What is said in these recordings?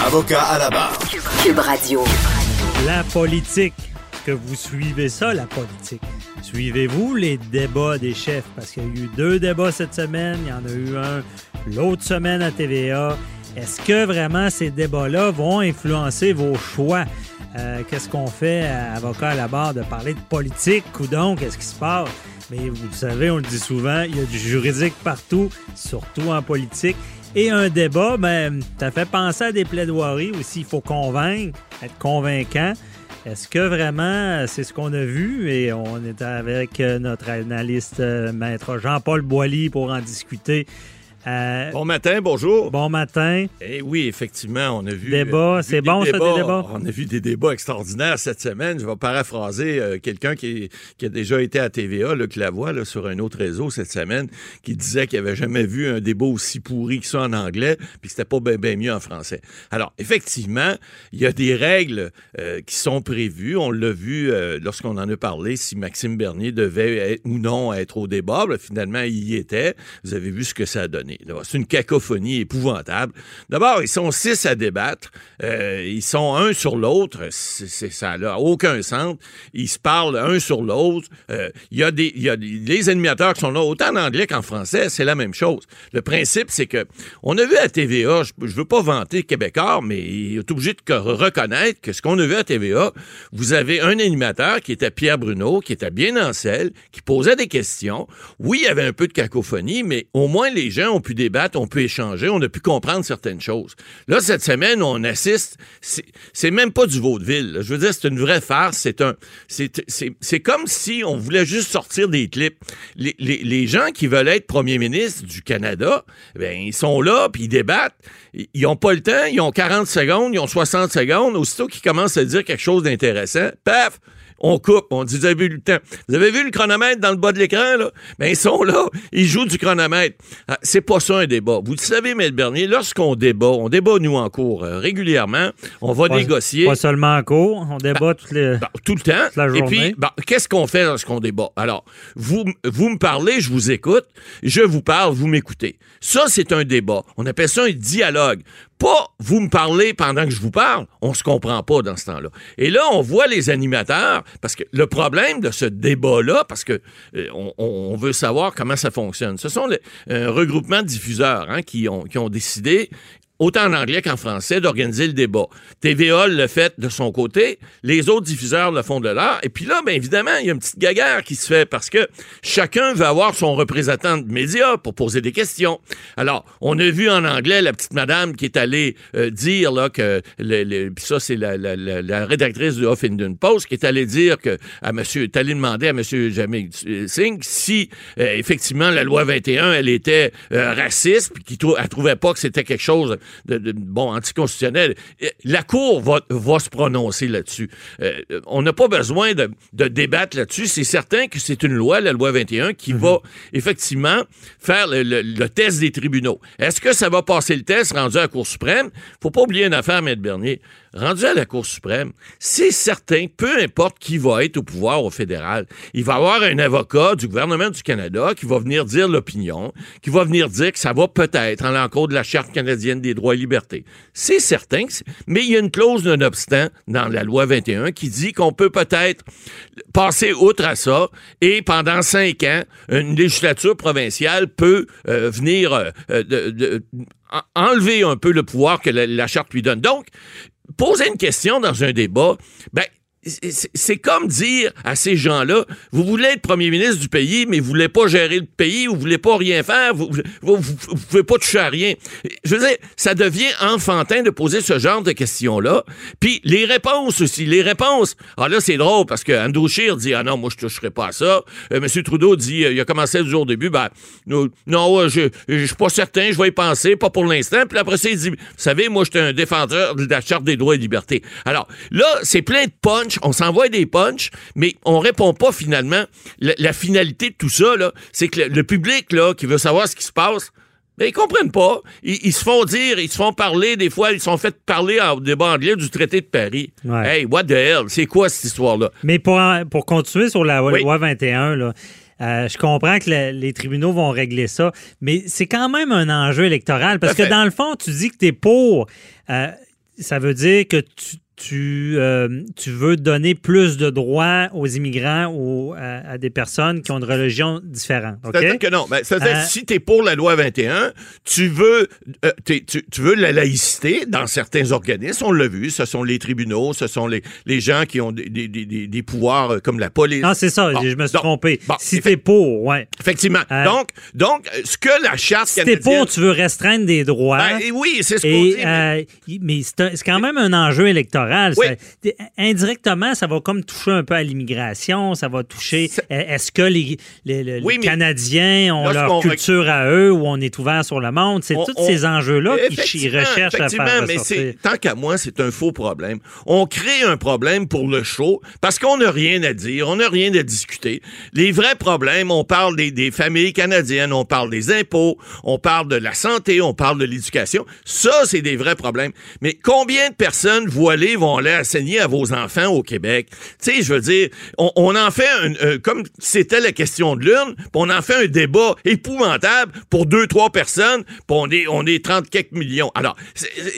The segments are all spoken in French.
Avocat à la barre. Cube Radio. La politique. Que vous suivez ça, la politique? Suivez-vous les débats des chefs? Parce qu'il y a eu deux débats cette semaine. Il y en a eu un l'autre semaine à TVA. Est-ce que vraiment ces débats-là vont influencer vos choix? Euh, qu'est-ce qu'on fait, à avocat à la barre, de parler de politique ou donc, qu'est-ce qui se passe? Mais vous le savez, on le dit souvent, il y a du juridique partout, surtout en politique. Et un débat, ben, ça fait penser à des plaidoiries aussi. Il faut convaincre, être convaincant. Est-ce que vraiment c'est ce qu'on a vu? Et on est avec euh, notre analyste euh, maître Jean-Paul Boilly pour en discuter. Euh, Bon matin, bonjour. bon matin. Eh oui, effectivement, on a vu. Débat, vu c'est des bon, ça, des débats? On a vu des débats extraordinaires cette semaine. Je vais paraphraser euh, quelqu'un qui, qui a déjà été à TVA, la voit là, sur un autre réseau cette semaine, qui disait qu'il avait jamais vu un débat aussi pourri que ça en anglais, puis que c'était pas bien mieux en français. Alors, effectivement, il y a des règles euh, qui sont prévues. On l'a vu euh, lorsqu'on en a parlé, si Maxime Bernier devait être, ou non être au débat. Ben, finalement, il y était. Vous avez vu ce que ça a donné. C'est une cacophonie épouvantable. D'abord, ils sont six à débattre. Euh, ils sont un sur l'autre. Ça n'a aucun sens. Ils se parlent un sur l'autre. Euh, Il y a des, animateurs qui sont là, autant en anglais qu'en français, c'est la même chose. Le principe, c'est que on a vu à TVA, je, je veux pas vanter Québécois, mais il est obligé de co- reconnaître que ce qu'on a vu à TVA, vous avez un animateur qui était Pierre Bruno, qui était bien en selle, qui posait des questions. Oui, il y avait un peu de cacophonie, mais au moins les gens ont pu débattre, ont pu échanger, on a pu comprendre certaines choses. Là, cette semaine, on assiste, c'est même pas du vaudeville. Je veux dire, c'est une vraie farce. C'est comme si on voulait juste sortir des clips. Les, gens qui veulent être premier ministre du Canada, ben ils sont là puis ils débattent. Ils- Ils ont pas le temps. Ils ont 40 secondes, ils ont 60 secondes. Aussitôt qu'ils commencent à dire quelque chose d'intéressant, paf. On coupe, on dit, vous avez vu le temps. Vous avez vu le chronomètre dans le bas de l'écran, là? Ben, ils sont là, ils jouent du chronomètre. Ah, c'est pas ça un débat. Vous le savez, Maître Bernier, lorsqu'on débat, on débat, nous, en cours, euh, régulièrement, on va Pas- négocier. Pas seulement en cours, on débat toutes les. Ben, tout le temps. la Et puis, journée. ben, qu'est-ce qu'on fait lorsqu'on débat? Alors, vous, vous me parlez, je vous écoute. Je vous parle, vous m'écoutez. Ça, c'est un débat. On appelle ça un dialogue. Vous me parlez pendant que je vous parle. On se comprend pas dans ce temps-là. Et là, on voit les animateurs, parce que le problème de ce débat-là, parce que euh, on, veut savoir comment ça fonctionne. Ce sont les, un regroupement de diffuseurs hein, qui ont décidé autant en anglais qu'en français, d'organiser le débat. TVA le fait de son côté, les autres diffuseurs le font de leur. Et puis là, bien évidemment, il y a une petite gaguerre qui se fait parce que chacun veut avoir son représentant de médias pour poser des questions. Alors, on a vu en anglais la petite madame qui est allée euh, dire là, que, le, le- ça, c'est la, la- la- rédactrice du Huffington Post qui est allée dire que, à monsieur, est allée demander à monsieur Jamil Singh si, euh, effectivement, la loi 21, elle était euh, raciste, puis qu'elle trouvait pas que c'était quelque chose de, de- bon anticonstitutionnel. La Cour va, va se prononcer là-dessus. Euh, on n'a pas besoin de, de débattre là-dessus. C'est certain que c'est une loi, la loi 21, qui va effectivement faire le, le- le test des tribunaux. Est-ce que ça va passer le test rendu à la Cour suprême? Faut pas oublier une affaire, Maître Bernier. Rendu à la Cour suprême, c'est certain, peu importe qui va être au pouvoir au fédéral, il va y avoir un avocat du gouvernement du Canada qui va venir dire l'opinion, qui va venir dire que ça va peut-être en l'encontre de la Charte canadienne des droits et libertés. C'est certain, mais il y a une clause d'un obstant dans la loi 21 qui dit qu'on peut peut-être passer outre à ça et pendant cinq ans, une législature provinciale peut euh, venir euh, enlever un peu le pouvoir que la, la charte lui donne. Donc, poser une question dans un débat, ben c'est comme dire à ces gens-là, vous voulez être premier ministre du pays, mais vous voulez pas gérer le pays, vous voulez pas rien faire, vous, vous, vous, vous pouvez pas toucher à rien. Je veux dire, ça devient enfantin de poser ce genre de questions-là. Puis les réponses aussi, les réponses. Ah là, c'est drôle parce que Andrew dit, ah non, moi, je toucherai pas à ça. Monsieur Trudeau dit, euh, il a commencé du jour au début, ben, non, non euh, je, je suis pas certain, je vais y penser, pas pour l'instant. Puis après ça, il dit, vous savez, moi, je suis un défenseur de la Charte des droits et libertés. Alors, là, c'est plein de punch, on s'envoie des punch, mais on répond pas finalement. La, la finalité de tout ça, c'est que le, le public, là, qui veut savoir ce qui se passe, ben, ils comprennent pas. Ils, ils se font dire, ils se font parler, des fois, ils se sont fait parler en débat anglais du traité de Paris. Ouais. Hey, what the hell? C'est quoi cette histoire-là? Mais pour, pour continuer sur la Oui. loi 21, là, euh, je comprends que le- les tribunaux vont régler ça, mais c'est quand même un enjeu électoral parce que dans le fond, tu dis que tu es pour. euh, ça veut dire que tu, tu, euh, tu veux donner plus de droits aux immigrants ou à, à des personnes qui ont une religion différente. OK? C'est-à-dire que non. Ben, c'est-à-dire Euh, si tu es pour la loi 21, tu veux, euh, t'es- tu, tu veux la laïcité dans certains organismes. On l'a vu. Ce sont les tribunaux, ce sont les, les gens qui ont des, des- des- pouvoirs euh, comme la police. Non, c'est ça, Bon, je me suis donc, trompé. bon, si effe- t'es pour, ouais. Effectivement. Euh, donc, donc, euh, ce que la charte Si t'es canadienne... pour, tu veux restreindre des droits. Ben, et oui, c'est ce qu'on dit. mais- euh, mais c'est quand même un enjeu électoral. Oui. Ça- t- indirectement, ça va comme toucher un peu à l'immigration, ça va toucher. Euh, Est-ce que les, les- les- Oui, les mais Canadiens ont leur culture à eux ou on est ouvert sur le monde? C'est tous on- ces enjeux-là qui Effectivement, recherchent à faire mais ressortir. tant qu'à moi, c'est un faux problème. On crée un problème pour le show parce qu'on n'a rien à dire, on n'a rien à discuter. Les vrais problèmes, on parle des, des familles canadiennes, on parle des impôts, on parle de la santé, on parle de l'éducation. Ça, c'est des vrais problèmes. Mais combien de personnes voilées vont aller enseigner à vos enfants au Québec? Tu sais, je veux dire, on, on en fait un, euh, comme c'était la question de l'urne, on en fait un débat épouvantable pour deux, trois personnes, puis on est, on est 30 quelques millions. Alors,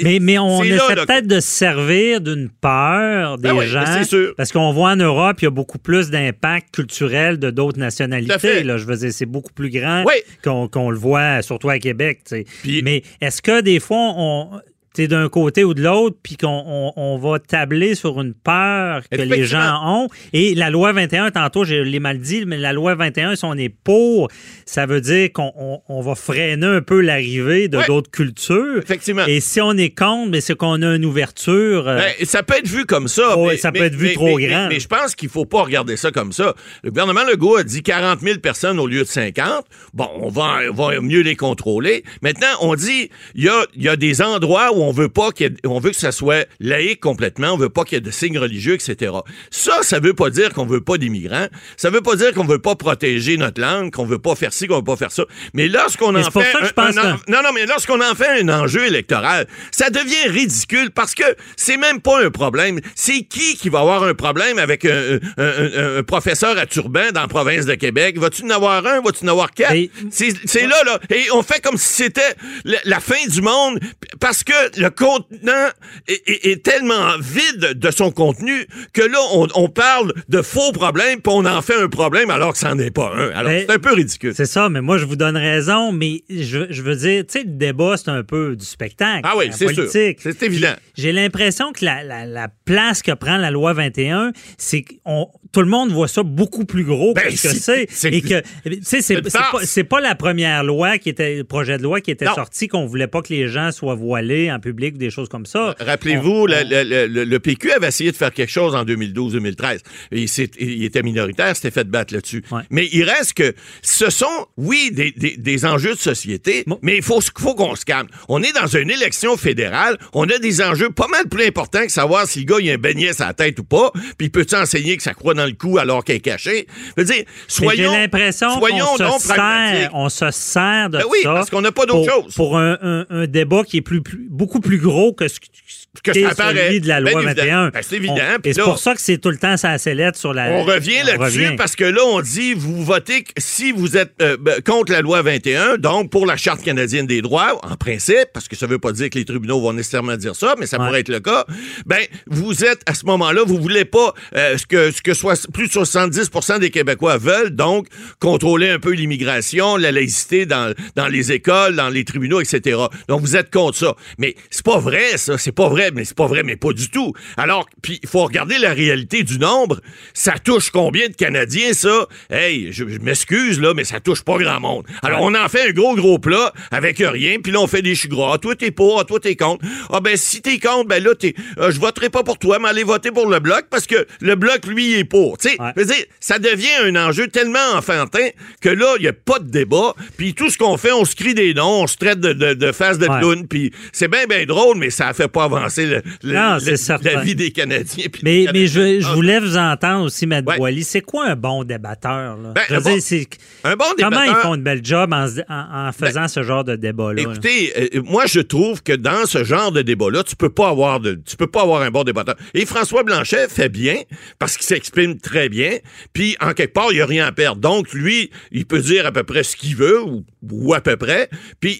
Mais, mais on essaie peut-être de se servir d'une peur des Ben oui, gens. ben sûr. Parce qu'on voit en Europe, il y a beaucoup plus d'impact culturel de d'autres nationalités. Là, je veux dire, c'est beaucoup plus grand Oui. qu'on le voit, surtout à Québec. Mais est-ce que des fois, on. D'un côté ou de l'autre, puis qu'on on, on va tabler sur une peur que les gens ont. Et la loi 21, tantôt, je l'ai mal dit, mais la loi 21, si on est pour, ça veut dire qu'on on- on va freiner un peu l'arrivée de Ouais. d'autres cultures. Effectivement. Et si on est contre, mais c'est qu'on a une ouverture. euh, Ben, ça peut être vu comme ça. Oh, mais, ça peut mais- être vu mais- trop grand. Mais, je pense qu'il faut pas regarder ça comme ça. Le gouvernement Legault a dit 40 000 personnes au lieu de 50. Bon, on va, on va mieux les contrôler. Maintenant, on dit il y a, y a des endroits où on veut pas qu'il y ait- on veut que ça soit laïque complètement. On veut pas qu'il y ait de signes religieux, etc. Ça, ça veut pas dire qu'on veut pas d'immigrants. Ça veut pas dire qu'on veut pas protéger notre langue, qu'on veut pas faire ci, qu'on veut pas faire ça. Mais lorsqu'on en fait un- que- non, non, mais lorsqu'on en fait un enjeu électoral, ça devient ridicule parce que c'est même pas un problème. C'est qui qui va avoir un problème avec un, un- un- un professeur à turban dans la province de Québec? Vas-tu en avoir un? Vas-tu en avoir quatre? C'est c'est là, là. Et on fait comme si c'était la, la fin du monde parce que le contenant est, est- est tellement vide de son contenu que là, on, on parle de faux problèmes puis on en fait un problème alors que c'en est pas un. Alors, c'est un peu ridicule. C'est ça, mais moi, je vous donne raison, mais je, je veux dire, tu sais, le débat, c'est un peu du spectacle. Ah oui, c'est sûr. politique. C'est évident. J'ai l'impression que la, la- la place que prend la loi 21, c'est que on- tout le monde voit ça beaucoup plus gros Ben, que ce que c'est- Et que, sais, c'est pas, pas la première loi qui était, le projet de loi qui était Non. sorti qu'on voulait pas que les gens soient voilés en public ou des choses comme ça. Rappelez-vous, On- le, le- le- le PQ avait essayé de faire quelque chose en 2012-2013. Il, il était minoritaire, s'était fait battre là-dessus. Ouais. Mais il reste que ce sont, oui, des, des- des enjeux de société, Bon. mais il faut, faut qu'on se calme. On est dans une élection fédérale, on a des enjeux pas mal plus importants que savoir si le gars il a un beignet sur la tête ou pas, puis peut-tu enseigner que ça croit dans dans le cou alors qu'elle est cachée. Je veux dire, soyons, J'ai l'impression qu'on se sert, on se sert de Ben oui, ça. parce qu'on n'a pas d'autre pour- chose. Pour un, un- un débat qui est plus, plus- beaucoup plus gros que ce Que qu'est ça celui de la Ben loi évidemment. 21. Ben, c'est évident. On- Puis et c'est pour ça que c'est tout le temps ça sellette sur la. On revient là-dessus parce que là, on dit, vous votez que- si vous êtes euh, contre la loi 21, donc pour la Charte canadienne des droits, en principe, parce que ça veut pas dire que les tribunaux vont nécessairement dire ça, mais ça Ouais. pourrait être le cas, ben, vous êtes, à ce moment-là, vous voulez pas euh, ce que, ce que soit, plus de 70% des Québécois veulent, donc contrôler un peu l'immigration, la laïcité dans, les écoles, dans les tribunaux, etc. Donc, vous êtes contre ça. Mais c'est pas vrai, ça. C'est pas vrai, mais c'est pas vrai, mais pas du tout. Alors, puis il faut regarder la réalité du nombre. Ça touche combien de Canadiens, ça? Hey, je, m'excuse, là, mais ça touche pas grand monde. Alors, on en fait un gros, gros plat avec rien, puis là, on fait des choux gras. Ah, toi, t'es pour, ah, toi, t'es contre. Ah, ben, si t'es contre, ben là, t'es, euh, je voterai pas pour toi, mais allez voter pour le Bloc, parce que le Bloc, lui, est pour. Tu sais, Ouais. je veux dire, ça devient un enjeu tellement enfantin que là, il n'y a pas de débat. Puis tout ce qu'on fait, on se crie des noms, on se traite de, de, de face de Ouais. clown. Puis c'est bien, bien drôle, mais ça ne fait pas avancer le- le- Non, le- c'est certain. la vie des Canadiens. Mais, des mais je, voulais vous entendre aussi, Matt Ouais. C'est quoi un bon débatteur? Là? Ben, un bon- dire, c'est- Un bon comment débatteur- Ben, ils font une belle job en, se- en- en faisant ce genre de débat-là? là? Écoutez, euh, moi je trouve que dans ce genre de débat-là, tu peux pas avoir de, tu peux pas avoir un bon débatteur. Et François Blanchet fait bien parce qu'il très bien. Puis en quelque part, il y a rien à perdre. Donc lui, il peut dire à peu près ce qu'il veut ou, à peu près. Puis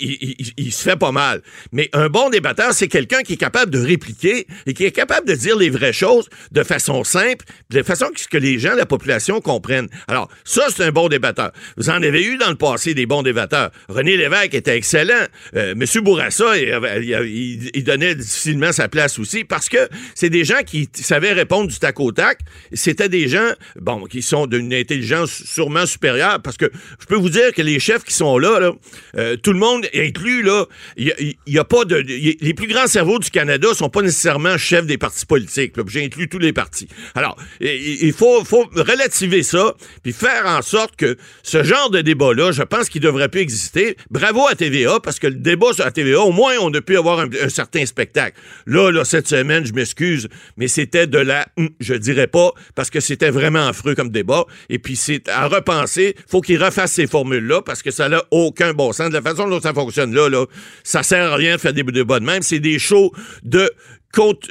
il, se fait pas mal. Mais un bon débatteur, c'est quelqu'un qui est capable de répliquer et qui est capable de dire les vraies choses de façon simple, de façon que les gens, la population comprennent. Alors ça, c'est un bon débatteur. Vous en avez eu dans le passé des bons débatteurs. René Lévesque était excellent. Euh, Monsieur Bourassa, il- il donnait difficilement sa place aussi parce que c'est des gens qui savaient répondre du tac au tac. C'était des gens, bon, qui sont d'une intelligence sûrement supérieure parce que je peux vous dire que les chefs qui sont là, euh, tout le monde inclus, là, il y a- pas de, les plus grands cerveaux du Canada sont pas nécessairement chefs des partis politiques. J'ai inclus tous les partis. Alors, il faut, faut relativer ça puis faire en sorte que ce genre de débat-là, je pense qu'il devrait plus exister. Bravo à TVA parce que le débat sur la TVA, au moins, on a pu avoir un, un certain spectacle. Là, là, cette semaine, je m'excuse, mais c'était de la, je dirais pas, parce que c'était vraiment affreux comme débat. Et puis, c'est à repenser. Faut qu'il refasse ces formules-là parce que ça n'a aucun bon sens. De la façon dont ça fonctionne là, là, ça sert à rien de faire des débats de même. C'est des shows de compte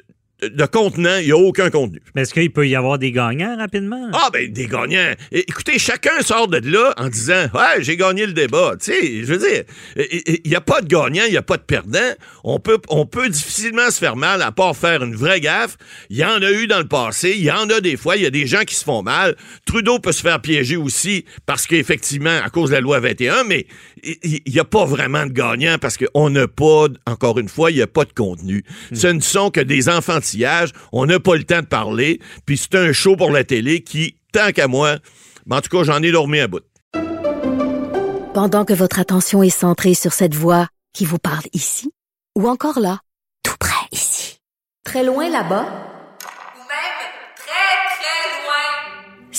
de contenant, il n'y a aucun contenu. Mais est-ce qu'il peut y avoir des gagnants rapidement? Ah, ben, des gagnants. Écoutez, chacun sort de là en disant Ouais, j'ai gagné le débat. Tu sais, je veux dire, il n'y a pas de gagnant, il n'y a pas de perdant. On peut, on peut difficilement se faire mal à part faire une vraie gaffe. Il y en a eu dans le passé, il y en a des fois, il y a des gens qui se font mal. Trudeau peut se faire piéger aussi parce qu'effectivement, à cause de la loi 21, mais il n'y a pas vraiment de gagnant parce qu'on n'a pas, encore une fois, il n'y a pas de contenu. Ce ne sont que des enfantillages. On n'a pas le temps de parler. Puis c'est un show pour la télé qui, tant qu'à moi, ben, en tout cas, j'en ai dormi à bout. Pendant que votre attention est centrée sur cette voix qui vous parle ici, ou encore là, tout près ici, très loin là-bas, Ou même très, très loin.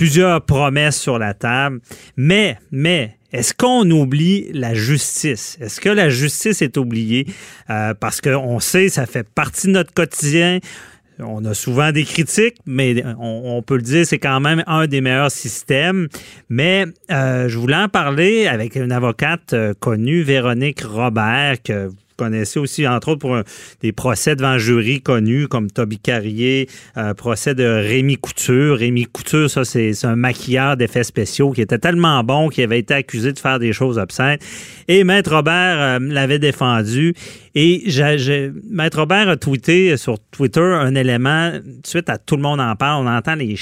plusieurs promesses sur la table. Mais, mais, est-ce qu'on oublie la justice? Est-ce que la justice est oubliée? Euh, parce qu'on sait, ça fait partie de notre quotidien. On a souvent des critiques, mais on, peut le dire, c'est quand même un des meilleurs systèmes. Mais euh, je voulais en parler avec une avocate euh, connue, Véronique Robert, que connaissez aussi, entre autres, pour des procès devant jury connus comme Toby Carrier, euh, procès de Rémi Couture. Rémi Couture, ça, c'est un maquilleur d'effets spéciaux qui était tellement bon qu'il avait été accusé de faire des choses obscènes. Et Maître Robert euh, l'avait défendu. Et Maître Robert a tweeté sur Twitter un élément, suite à tout le monde en parle, on entend les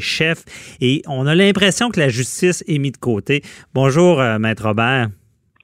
chefs et on a l'impression que la justice est mise de côté. Bonjour, euh, Maître Robert.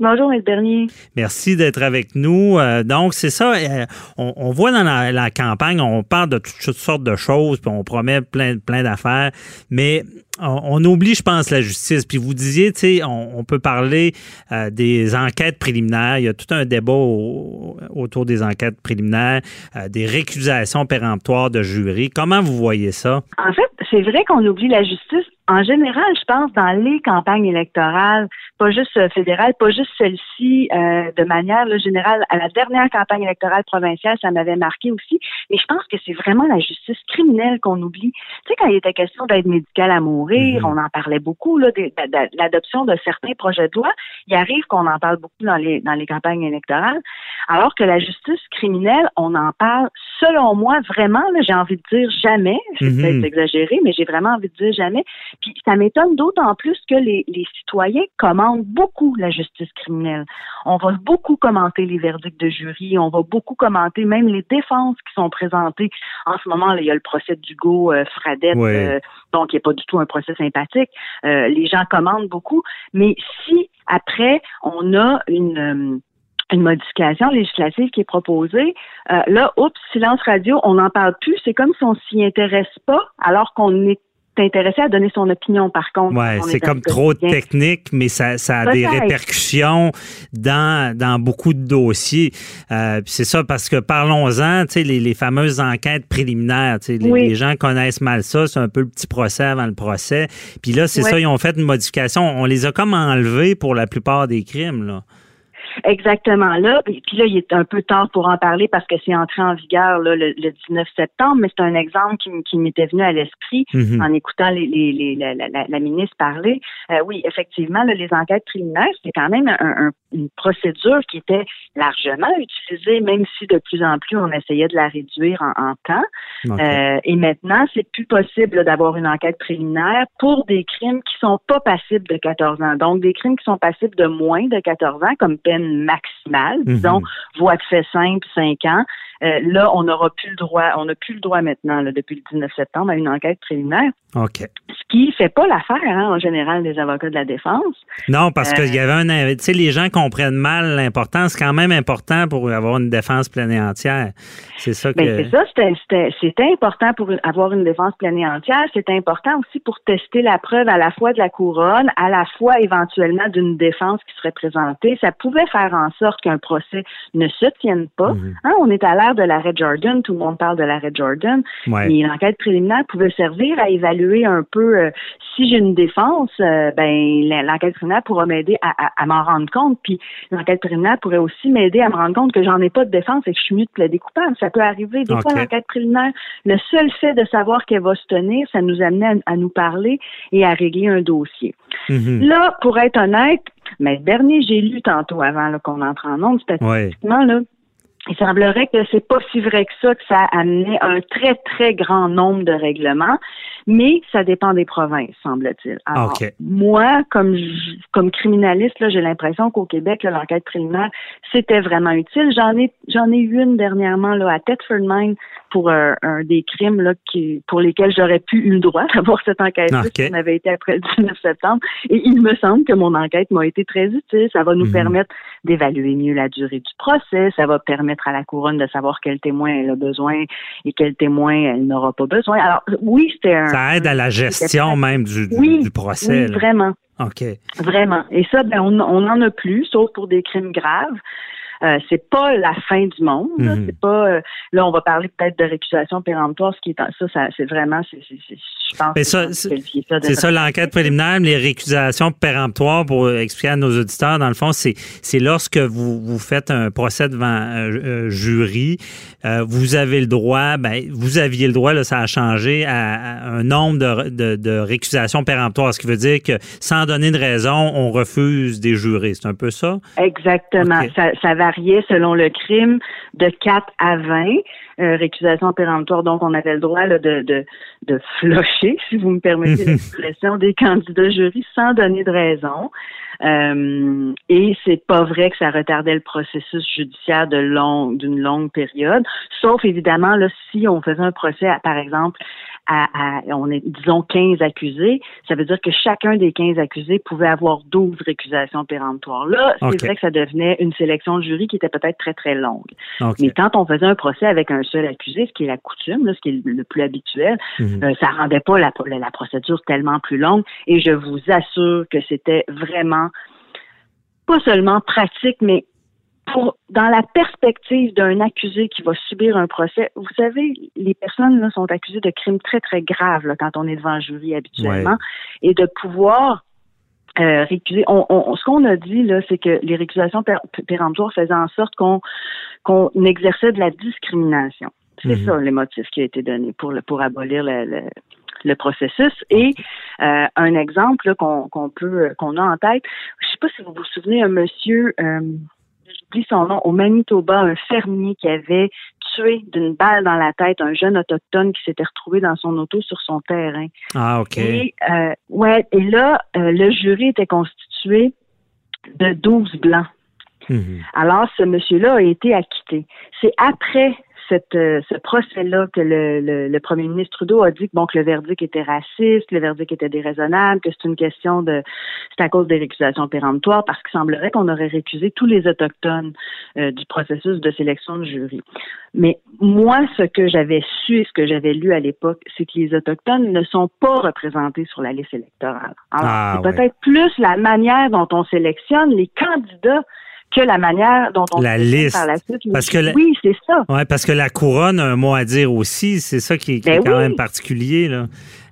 Bonjour, M. Bernier. Merci d'être avec nous. Euh, donc, c'est ça. euh, on, voit dans la, la campagne, on parle de toutes, toutes sortes de choses, puis on promet plein, plein d'affaires. Mais on, oublie, je pense, la justice. Puis vous disiez, tu sais, on, peut parler euh, des enquêtes préliminaires. Il y a tout un débat au- autour des enquêtes préliminaires, euh, des récusations péremptoires de jury. Comment vous voyez ça? En fait, c'est vrai qu'on oublie la justice. En général, je pense, dans les campagnes électorales, pas juste euh, fédérales, pas juste celle-ci, de manière générale, à la dernière campagne électorale provinciale, ça m'avait marqué aussi. Mais je pense que c'est vraiment la justice criminelle qu'on oublie. Tu sais, quand il était question d'aide médicale à mourir, Mhm. on en parlait beaucoup, là, de, de- de l'adoption de certains projets de loi. Il arrive qu'on en parle beaucoup dans les, dans les campagnes électorales. Alors que la justice criminelle, on en parle, selon moi, vraiment, j'ai envie de dire jamais. C'est Mhm. peut-être exagéré, mais j'ai vraiment envie de dire jamais. Puis ça m'étonne d'autant plus que les, les citoyens commandent beaucoup la justice criminelle. On va beaucoup commenter les verdicts de jury, on va beaucoup commenter même les défenses qui sont présentées. En ce moment, là, il y a le procès d'Hugo euh, Fradette, Ouais. euh, donc il n'est pas du tout un procès sympathique. Euh, les gens commandent beaucoup, mais si après on a une euh, une modification législative qui est proposée. Euh, là, oups, silence radio, on n'en parle plus. C'est comme si on s'y intéresse pas, alors qu'on est intéressé à donner son opinion, par contre. Ouais, On c'est est comme trop technique, mais ça, ça a des répercussions dans, dans beaucoup de dossiers. Euh, c'est ça, parce que parlons-en, tu sais, les, les fameuses enquêtes préliminaires, tu sais, les, Oui. les gens connaissent mal ça, c'est un peu le petit procès avant le procès. Puis là, c'est ça, ils ont fait une modification. On les a comme enlevés pour la plupart des crimes, là. Exactement là. Puis là, il est un peu tard pour en parler parce que c'est entré en vigueur là, le, le 19 septembre, mais c'est un exemple qui, m'était venu à l'esprit Mhm. en écoutant les, les, les- la, la- la- la ministre parler. Euh, oui, effectivement, là, les enquêtes préliminaires, c'est quand même un- un- une procédure qui était largement utilisée, même si de plus en plus on essayait de la réduire en, en temps. Euh, et maintenant, c'est plus possible d'avoir une enquête préliminaire pour des crimes qui sont pas passibles de 14 ans. Donc, des crimes qui sont passibles de moins de 14 ans, comme peine maximale, Mhm. disons, voie de fait simple, 5 ans. Euh, là, on n'aura plus le droit, on n'a plus le droit maintenant, là, depuis le 19 septembre, à une enquête préliminaire, OK. ce qui fait pas l'affaire, hein, en général, des avocats de la défense. Non, parce Euh, qu'il y avait un. Tu sais, les gens comprennent mal l'importance. C'est quand même important pour avoir une défense pleine et entière. C'est ça que. Ben, c'est ça, c'était important pour avoir une défense pleine et entière. C'était important aussi pour tester la preuve à la fois de la couronne, à la fois éventuellement d'une défense qui serait présentée. Ça pouvait faire en sorte qu'un procès ne se tienne pas. Mhm. Hein, on est à l'ère de l'arrêt Jordan, tout le monde parle de l'arrêt Jordan. Ouais. Mais l'enquête préliminaire pouvait servir à évaluer un peu euh, si j'ai une défense, euh, ben l'enquête préliminaire pourra m'aider à, à- à m'en rendre compte. Puis l'enquête préliminaire pourrait aussi m'aider à me rendre compte que j'en ai pas de défense et que je suis mieux de plaider coupable. Ça peut arriver. Des fois, l'enquête préliminaire, le seul fait de savoir qu'elle va se tenir, ça nous amenait à, à nous parler et à régler un dossier. Mhm. Là, pour être honnête, mais Bernier, j'ai lu tantôt avant qu'on entre en Ouais. statistiquement, là, il semblerait que c'est pas si vrai que ça, que ça a amené un très, très grand nombre de règlements, mais ça dépend des provinces, semble-t-il. Alors, moi, comme comme criminaliste, là, j'ai l'impression qu'au Québec, là, l'enquête préliminaire, c'était vraiment utile. J'en ai j'en ai eu une dernièrement là, à Thetford Mine pour euh, un des crimes là, qui, pour lesquels j'aurais pu eu le droit d'avoir cette enquête OK. si on avait été après le 19 septembre. Et il me semble que mon enquête m'a été très utile. Ça va nous Mhm. permettre d'évaluer mieux la durée du procès. Ça va permettre à la couronne de savoir quel témoin elle a besoin et quel témoin elle n'aura pas besoin. Alors, oui, c'était un... Ça aide à la gestion même du, du- Oui, du procès. Oui, là. vraiment. OK. Vraiment. Et ça, ben, on n'en a plus, sauf pour des crimes graves. Euh, c'est pas la fin du monde. Mhm. C'est pas. euh, là, on va parler peut-être de récusation péremptoire, ce qui est ça, ça c'est vraiment, je pense. Mais ça, c'est- ça l'enquête préliminaire, les récusations péremptoires pour euh, expliquer à nos auditeurs, dans le fond, c'est c'est lorsque vous, vous faites un procès devant un euh, jury, euh, vous avez le droit, ben, vous aviez le droit, là, ça a changé, à, à un nombre de, de, de récusations péremptoires, ce qui veut dire que sans donner de raison, on refuse des jurés. C'est un peu ça? Exactement. Ça, ça variait selon le crime de 4 à 20. Euh, récusation péremptoire, donc on avait le droit là, de, de, de flocher, si vous me permettez l'expression, des candidats jury sans donner de raison. Euh, et c'est pas vrai que ça retardait le processus judiciaire de long, d'une longue période, sauf évidemment là, si on faisait un procès, à, par exemple, à, à, on est, disons, 15 accusés, ça veut dire que chacun des 15 accusés pouvait avoir 12 récusations péremptoires. Là, c'est vrai que ça devenait une sélection de jury qui était peut-être très, très longue. Mais quand on faisait un procès avec un seul accusé, ce qui est la coutume, là, ce qui est le plus habituel, Mhm. euh, ça rendait pas la, la, la procédure tellement plus longue. Et je vous assure que c'était vraiment pas seulement pratique, mais pour dans la perspective d'un accusé qui va subir un procès, vous savez, les personnes là, sont accusées de crimes très très graves là, quand on est devant un jury habituellement, et de pouvoir euh, récuser. On, on- ce qu'on a dit là, c'est que les récusations pér- péremptoires faisaient en sorte qu'on qu'on exerçait de la discrimination. C'est Mhm. ça le motif qui a été donné pour le, pour abolir le, le, le processus. Et euh, un exemple là, qu'on qu'on peut qu'on a en tête, je sais pas si vous vous souvenez, un monsieur, euh, j'oublie son nom, au Manitoba, un fermier qui avait tué d'une balle dans la tête un jeune autochtone qui s'était retrouvé dans son auto sur son terrain. Ah, OK. Et euh, ouais, et là, euh, le jury était constitué de 12 blancs. Mhm. Alors, ce monsieur-là a été acquitté. C'est après cette, euh, ce procès-là que le, le, le premier ministre Trudeau a dit que, bon, que le verdict était raciste, le verdict était déraisonnable, que c'est une question de... C'est à cause des récusations péremptoires, parce qu'il semblerait qu'on aurait récusé tous les Autochtones euh, du processus de sélection de jury. Mais moi, ce que j'avais su et ce que j'avais lu à l'époque, c'est que les Autochtones ne sont pas représentés sur la liste électorale. Alors, Ah, c'est ouais. peut-être plus la manière dont on sélectionne les candidats que la manière dont on La liste. par la suite. Parce que la- Oui, c'est ça. Ouais, parce que la couronne a un mot à dire aussi. C'est ça qui est, Ben quand oui. même particulier. Là.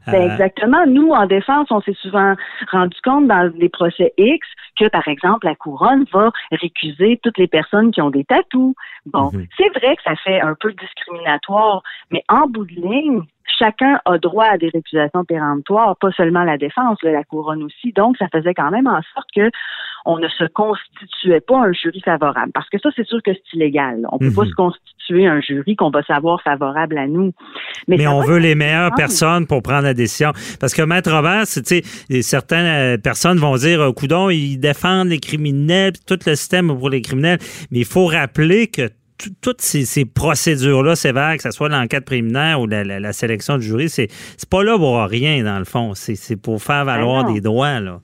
Ben, Euh, exactement. Nous, en défense, on s'est souvent rendu compte dans des procès X que, par exemple, la couronne va récuser toutes les personnes qui ont des tatous. Bon, Mhm. c'est vrai que ça fait un peu discriminatoire, mais en bout de ligne, chacun a droit à des récusations péremptoires, pas seulement la défense, là, la couronne aussi. Donc, ça faisait quand même en sorte que on ne se constituait pas un jury favorable. Parce que ça, c'est sûr que c'est illégal. On peut pas Mhm. se constituer un jury qu'on va savoir favorable à nous. Mais on veut les meilleures personnes pour prendre la décision. Parce que Maître Robert, c'est, tu sais, certaines euh, personnes vont dire, euh, coudon, ils défendent les criminels, tout le système pour les criminels. Mais il faut rappeler que tout- toutes ces, ces procédures-là sévères, que ce soit l'enquête préliminaire ou la, la- la sélection du jury, c'est, c'est pas là pour rien, dans le fond. C'est, c'est pour faire valoir Ben non. des droits, là.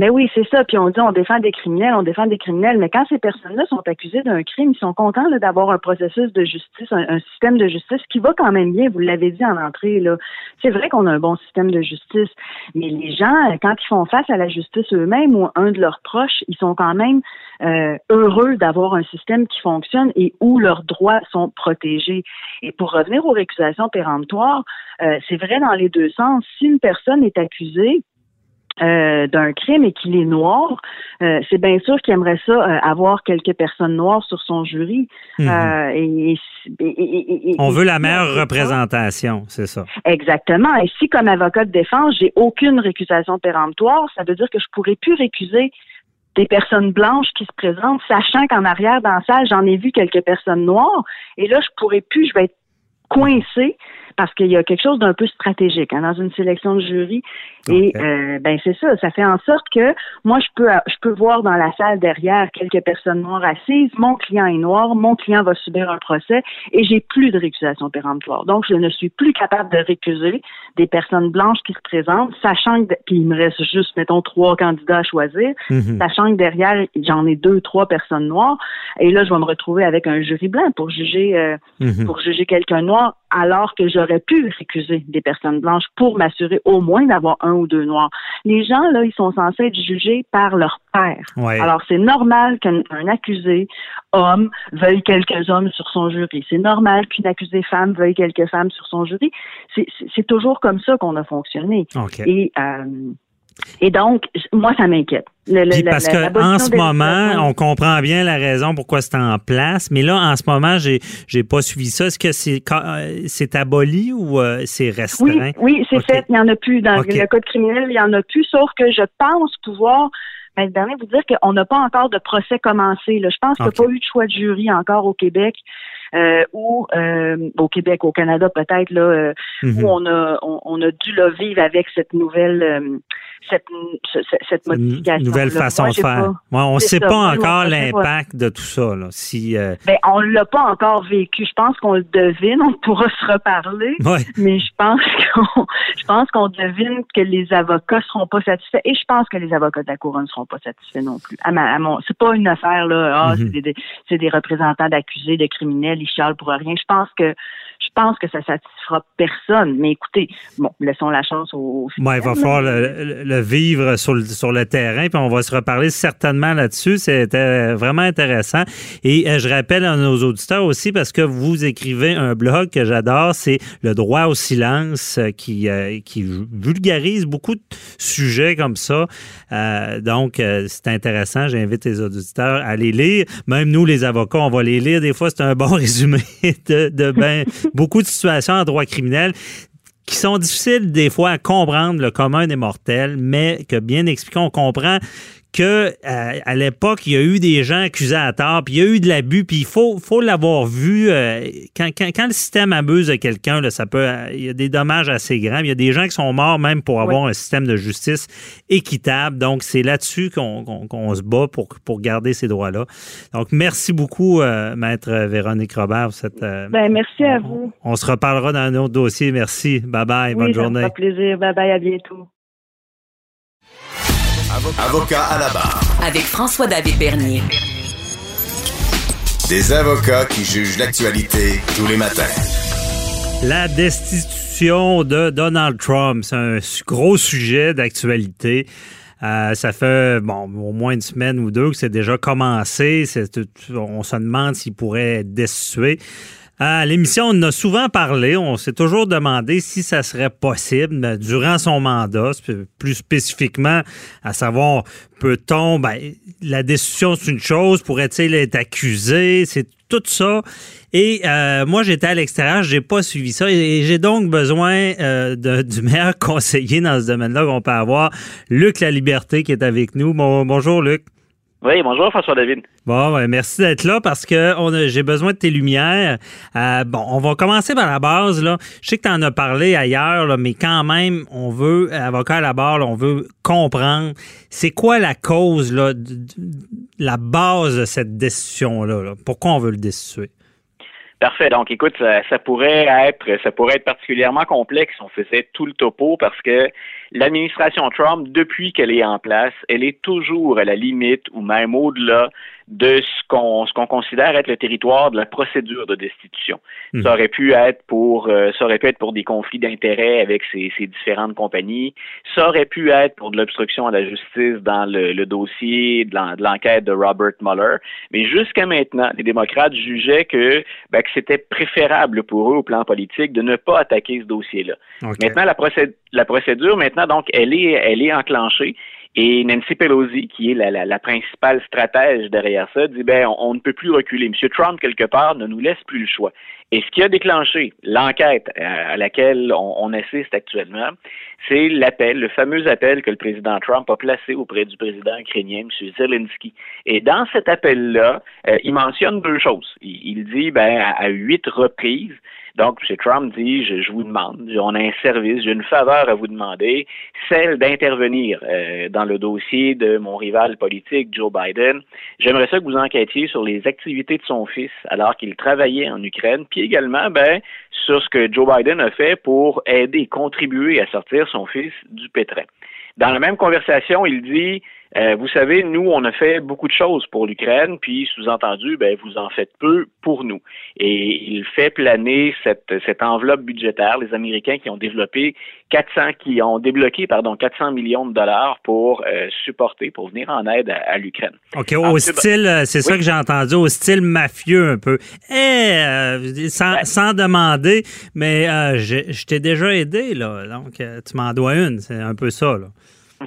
Mais oui, c'est ça. Puis on dit on défend des criminels, on défend des criminels. Mais quand ces personnes-là sont accusées d'un crime, ils sont contents d'avoir un processus de justice, un, un système de justice qui va quand même bien. Vous l'avez dit en entrée. là. C'est vrai qu'on a un bon système de justice, mais les gens, euh, quand ils font face à la justice eux-mêmes ou un de leurs proches, ils sont quand même euh, heureux d'avoir un système qui fonctionne et où leurs droits sont protégés. Et pour revenir aux récusations péremptoires, euh, c'est vrai dans les deux sens. Si une personne est accusée euh, d'un crime et qu'il est noir, euh, c'est bien sûr qu'il aimerait ça euh, avoir quelques personnes noires sur son jury. Et, et- et- et- on veut la meilleure représentation, c'est ça. Exactement. Et si, comme avocat de défense, j'ai aucune récusation péremptoire, ça veut dire que je pourrais plus récuser des personnes blanches qui se présentent, sachant qu'en arrière dans la salle, j'en ai vu quelques personnes noires. Et là, je pourrais plus, je vais être coincée parce qu'il y a quelque chose d'un peu stratégique hein, dans une sélection de jury. Et euh, ben c'est ça, ça fait en sorte que moi je peux je peux voir dans la salle derrière quelques personnes noires assises, mon client est noir, mon client va subir un procès et j'ai plus de récusation péremptoire. Donc je ne suis plus capable de récuser des personnes blanches qui se présentent, sachant que puis il me reste juste mettons trois candidats à choisir, Mhm. sachant que derrière j'en ai deux trois personnes noires et là je vais me retrouver avec un jury blanc pour juger euh, Mhm. pour juger quelqu'un noir alors que j'aurais pu récuser des personnes blanches pour m'assurer au moins d'avoir un ou deux noirs. Les gens, là, ils sont censés être jugés par leur père. Ouais. Alors, c'est normal qu'un un accusé homme veuille quelques hommes sur son jury. C'est normal qu'une accusée femme veuille quelques femmes sur son jury. C'est- toujours comme ça qu'on a fonctionné. Et, euh, et donc, moi, ça m'inquiète. Le- le- parce la- que l'abolition en ce moment, on comprend bien la raison pourquoi c'est en place, mais là, en ce moment, j'ai j'ai pas suivi ça. Est-ce que c'est euh, c'est aboli ou euh, c'est Oui, restreint? oui, c'est Ok. fait. Il n'y en a plus. Dans le code criminel, il n'y en a plus, sauf que je pense pouvoir ben, dernier, vous dire qu'on n'a pas encore de procès commencé. Là. Je pense qu'il n'y a pas eu de choix de jury encore au Québec. euh, ou euh, au Québec, au Canada peut-être là, euh, Mhm. où on a on, on a dû là, vivre avec cette nouvelle cette ce- ce- cette Une modification. nouvelle façon de faire. Ouais, on ne sait ça. pas encore l'impact de tout ça. Là. Si, euh, Ben, on l'a pas encore vécu. Je pense qu'on le devine. On pourra se reparler. ouais. Mais je pense qu'on, je pense qu'on devine que les avocats seront pas satisfaits et je pense que les avocats de la couronne seront pas satisfaits non plus. À ma, à mon, c'est pas une affaire là. Ah, Mhm. c'est des, des- c'est des représentants d'accusés, de criminels, ils chialent pour rien. Je pense que, je pense que ça personne. Mais écoutez, bon, laissons la chance aux Ouais, il va falloir le, vivre sur le, sur le terrain, puis on va se reparler certainement là-dessus. C'était vraiment intéressant. Et euh, je rappelle à nos auditeurs aussi, parce que vous écrivez un blog que j'adore, c'est Le droit au silence, euh, qui, euh, qui vulgarise beaucoup de sujets comme ça. Euh, donc, c'est intéressant. J'invite les auditeurs à les lire. Même nous, les avocats, on va les lire. Des fois, c'est un bon résumé de, de ben, beaucoup de situations en droit criminel qui sont difficiles des fois à comprendre le commun des mortels, mais que bien expliqué, on comprend que euh, à l'époque, il y a eu des gens accusés à tort, puis il y a eu de l'abus, puis il faut, faut l'avoir vu. euh, quand, quand, quand le système abuse de quelqu'un, ça peut, euh, il y a des dommages assez grands. Il y a des gens qui sont morts même pour avoir un système de justice équitable. Donc, c'est là-dessus qu'on se bat pour, pour garder ces droits-là. Donc, merci beaucoup, euh, Maître Véronique Robert, pour cette... euh, Ben, merci à on- vous. On se reparlera dans un autre dossier. Merci. Bye bye. Bonne ça me journée. fera plaisir. Bye bye, à bientôt. Avocat à la barre. Avec François-David Bernier. Des avocats qui jugent l'actualité tous les matins. La destitution de Donald Trump, c'est un gros sujet d'actualité. Euh, ça fait bon au moins une semaine ou deux que c'est déjà commencé. On se demande s'il pourrait être destitué. À l'émission, on en a souvent parlé. On s'est toujours demandé si ça serait possible durant son mandat, plus spécifiquement, à savoir, peut-on, ben, la destitution, c'est une chose, pourrait-il être accusé? C'est tout ça. Et euh, moi, j'étais à l'extérieur, j'ai pas suivi ça. Et j'ai donc besoin euh, de- du meilleur conseiller dans ce domaine-là qu'on peut avoir, Luc La Liberté, qui est avec nous. Bon- bonjour, Luc. Oui, bonjour François David. Bon, ben, merci d'être là parce que on j'ai besoin de tes lumières. Euh, bon, on va commencer par la base. Là. Je sais que tu en as parlé ailleurs, là, mais quand même, on veut, avocat à la barre, là, on veut comprendre c'est quoi la cause, là, la base de cette destitution-là. là? Pourquoi on veut le destituer? Parfait. Donc, écoute, ça, ça pourrait être, ça pourrait être particulièrement complexe on faisait tout le topo parce que l'administration Trump, depuis qu'elle est en place, elle est toujours à la limite ou même au-delà de ce qu'on ce qu'on considère être le territoire de la procédure de destitution. Mhm. Ça aurait pu être pour euh, ça aurait pu être pour des conflits d'intérêts avec ces, ces différentes compagnies. Ça aurait pu être pour de l'obstruction à la justice dans le, le dossier de l'en- de l'enquête de Robert Mueller. Mais jusqu'à maintenant, les démocrates jugeaient que, ben, que c'était préférable pour eux au plan politique de ne pas attaquer ce dossier-là. Maintenant, la, la procédure, maintenant, donc, elle est, enclenchée. Et Nancy Pelosi, qui est la, principale stratège derrière ça, dit ben on, on ne peut plus reculer. M. Trump, quelque part, ne nous laisse plus le choix. Et ce qui a déclenché l'enquête à, à laquelle on, assiste actuellement, c'est l'appel, le fameux appel que le président Trump a placé auprès du président ukrainien, M. Zelensky. Et dans cet appel-là, euh, il mentionne deux choses. Il, dit ben à, huit reprises donc, M. Trump dit, je, vous demande, on a un service, j'ai une faveur à vous demander, celle d'intervenir euh, dans le dossier de mon rival politique, Joe Biden. J'aimerais ça que vous enquêtiez sur les activités de son fils alors qu'il travaillait en Ukraine, également, ben, sur ce que Joe Biden a fait pour aider, contribuer à sortir son fils du pétrin. Dans la même conversation, il dit euh, vous savez, nous, on a fait beaucoup de choses pour l'Ukraine, puis sous-entendu, ben, vous en faites peu pour nous. Et il fait planer cette, cette enveloppe budgétaire, les Américains qui ont développé 400, qui ont débloqué, pardon, 400 millions de dollars pour euh, supporter, pour venir en aide à, à l'Ukraine. OK, au Ensuite, style, euh, c'est ça que j'ai entendu, au style mafieux un peu. Eh, euh, sans, Ben- sans demander, mais euh, je, je t'ai déjà aidé, là. Donc, tu m'en dois une. C'est un peu ça, là.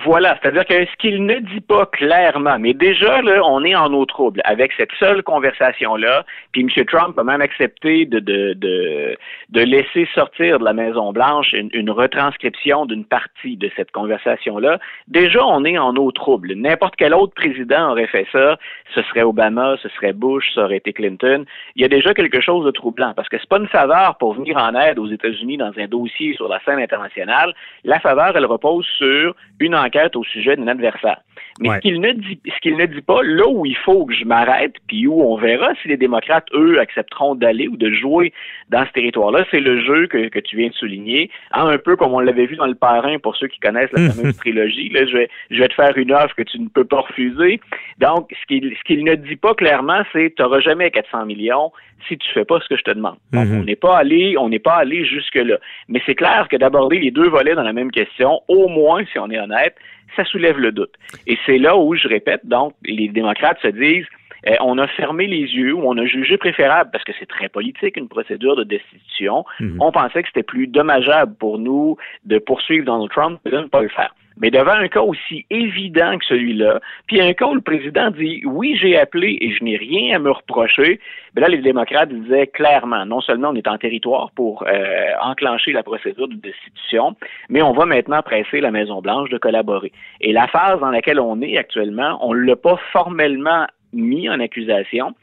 Voilà, c'est-à-dire que ce qu'il ne dit pas clairement, mais déjà, là, on est en eau trouble avec cette seule conversation-là, puis M. Trump a même accepté de, de, de, de laisser sortir de la Maison-Blanche une, une retranscription d'une partie de cette conversation-là. Déjà, on est en eau trouble. N'importe quel autre président aurait fait ça, ce serait Obama, ce serait Bush, ça aurait été Clinton. Il y a déjà quelque chose de troublant, parce que c'est pas une faveur pour venir en aide aux États-Unis dans un dossier sur la scène internationale. La faveur, elle repose sur une enquête au sujet d'un adversaire. Mais ce qu'il ne dit, ce qu'il ne dit pas, là où il faut que je m'arrête, puis où on verra si les démocrates, eux, accepteront d'aller ou de jouer dans ce territoire-là, c'est le jeu que, que tu viens de souligner, hein, un peu comme on l'avait vu dans le parrain pour ceux qui connaissent la fameuse trilogie. Là, je vais, je vais te faire une offre que tu ne peux pas refuser. Donc, ce qu'il, ce qu'il ne dit pas clairement, c'est tu n'auras jamais 400 millions si tu fais pas ce que je te demande. Donc, on n'est pas allé, on n'est pas allé jusque là. Mais c'est clair que d'aborder les deux volets dans la même question, au moins, si on est honnête, ça soulève le doute. Et c'est là où, je répète, donc, les démocrates se disent, eh, on a fermé les yeux ou on a jugé préférable, parce que c'est très politique, une procédure de destitution. On pensait que c'était plus dommageable pour nous de poursuivre Donald Trump que de ne pas le faire. Mais devant un cas aussi évident que celui-là, puis un cas où le président dit oui, j'ai appelé et je n'ai rien à me reprocher, ben là, les démocrates disaient clairement, non seulement on est en territoire pour euh, enclencher la procédure de destitution, mais on va maintenant presser la Maison-Blanche de collaborer. Et la phase dans laquelle on est actuellement, on ne l'a pas formellement mis en accusation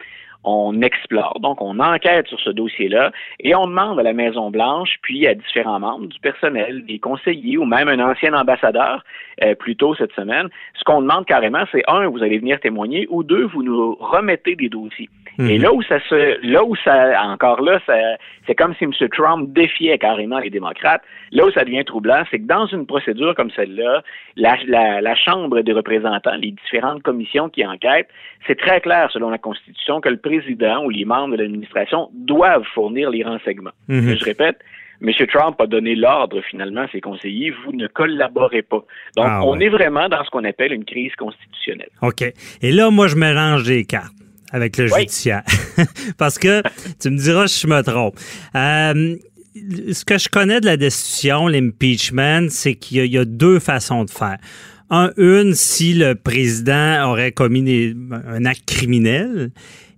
on explore, donc on enquête sur ce dossier-là et on demande à la Maison-Blanche, puis à différents membres du personnel, des conseillers ou même un ancien ambassadeur, euh, plus tôt cette semaine, ce qu'on demande carrément, c'est un, vous allez venir témoigner, ou deux, vous nous remettez des dossiers. Et là où ça se, là où ça, encore là, c'est comme si M. Trump défiait carrément les démocrates. Là où ça devient troublant, c'est que dans une procédure comme celle-là, la, la, la Chambre des représentants, les différentes commissions qui enquêtent, c'est très clair selon la Constitution que le président ou les membres de l'administration doivent fournir les renseignements. Mhm. Je répète, M. Trump a donné l'ordre finalement à ses conseillers, vous ne collaborez pas. Donc, Ah, on est vraiment dans ce qu'on appelle une crise constitutionnelle. OK. Et là, moi, je mélange des cartes avec le Oui. judiciaire. Parce que, tu me diras si je me trompe. Euh, ce que je connais de la destitution, l'impeachment, c'est qu'il y, a- il y a deux façons de faire. Un, une, si le président aurait commis des- un acte criminel.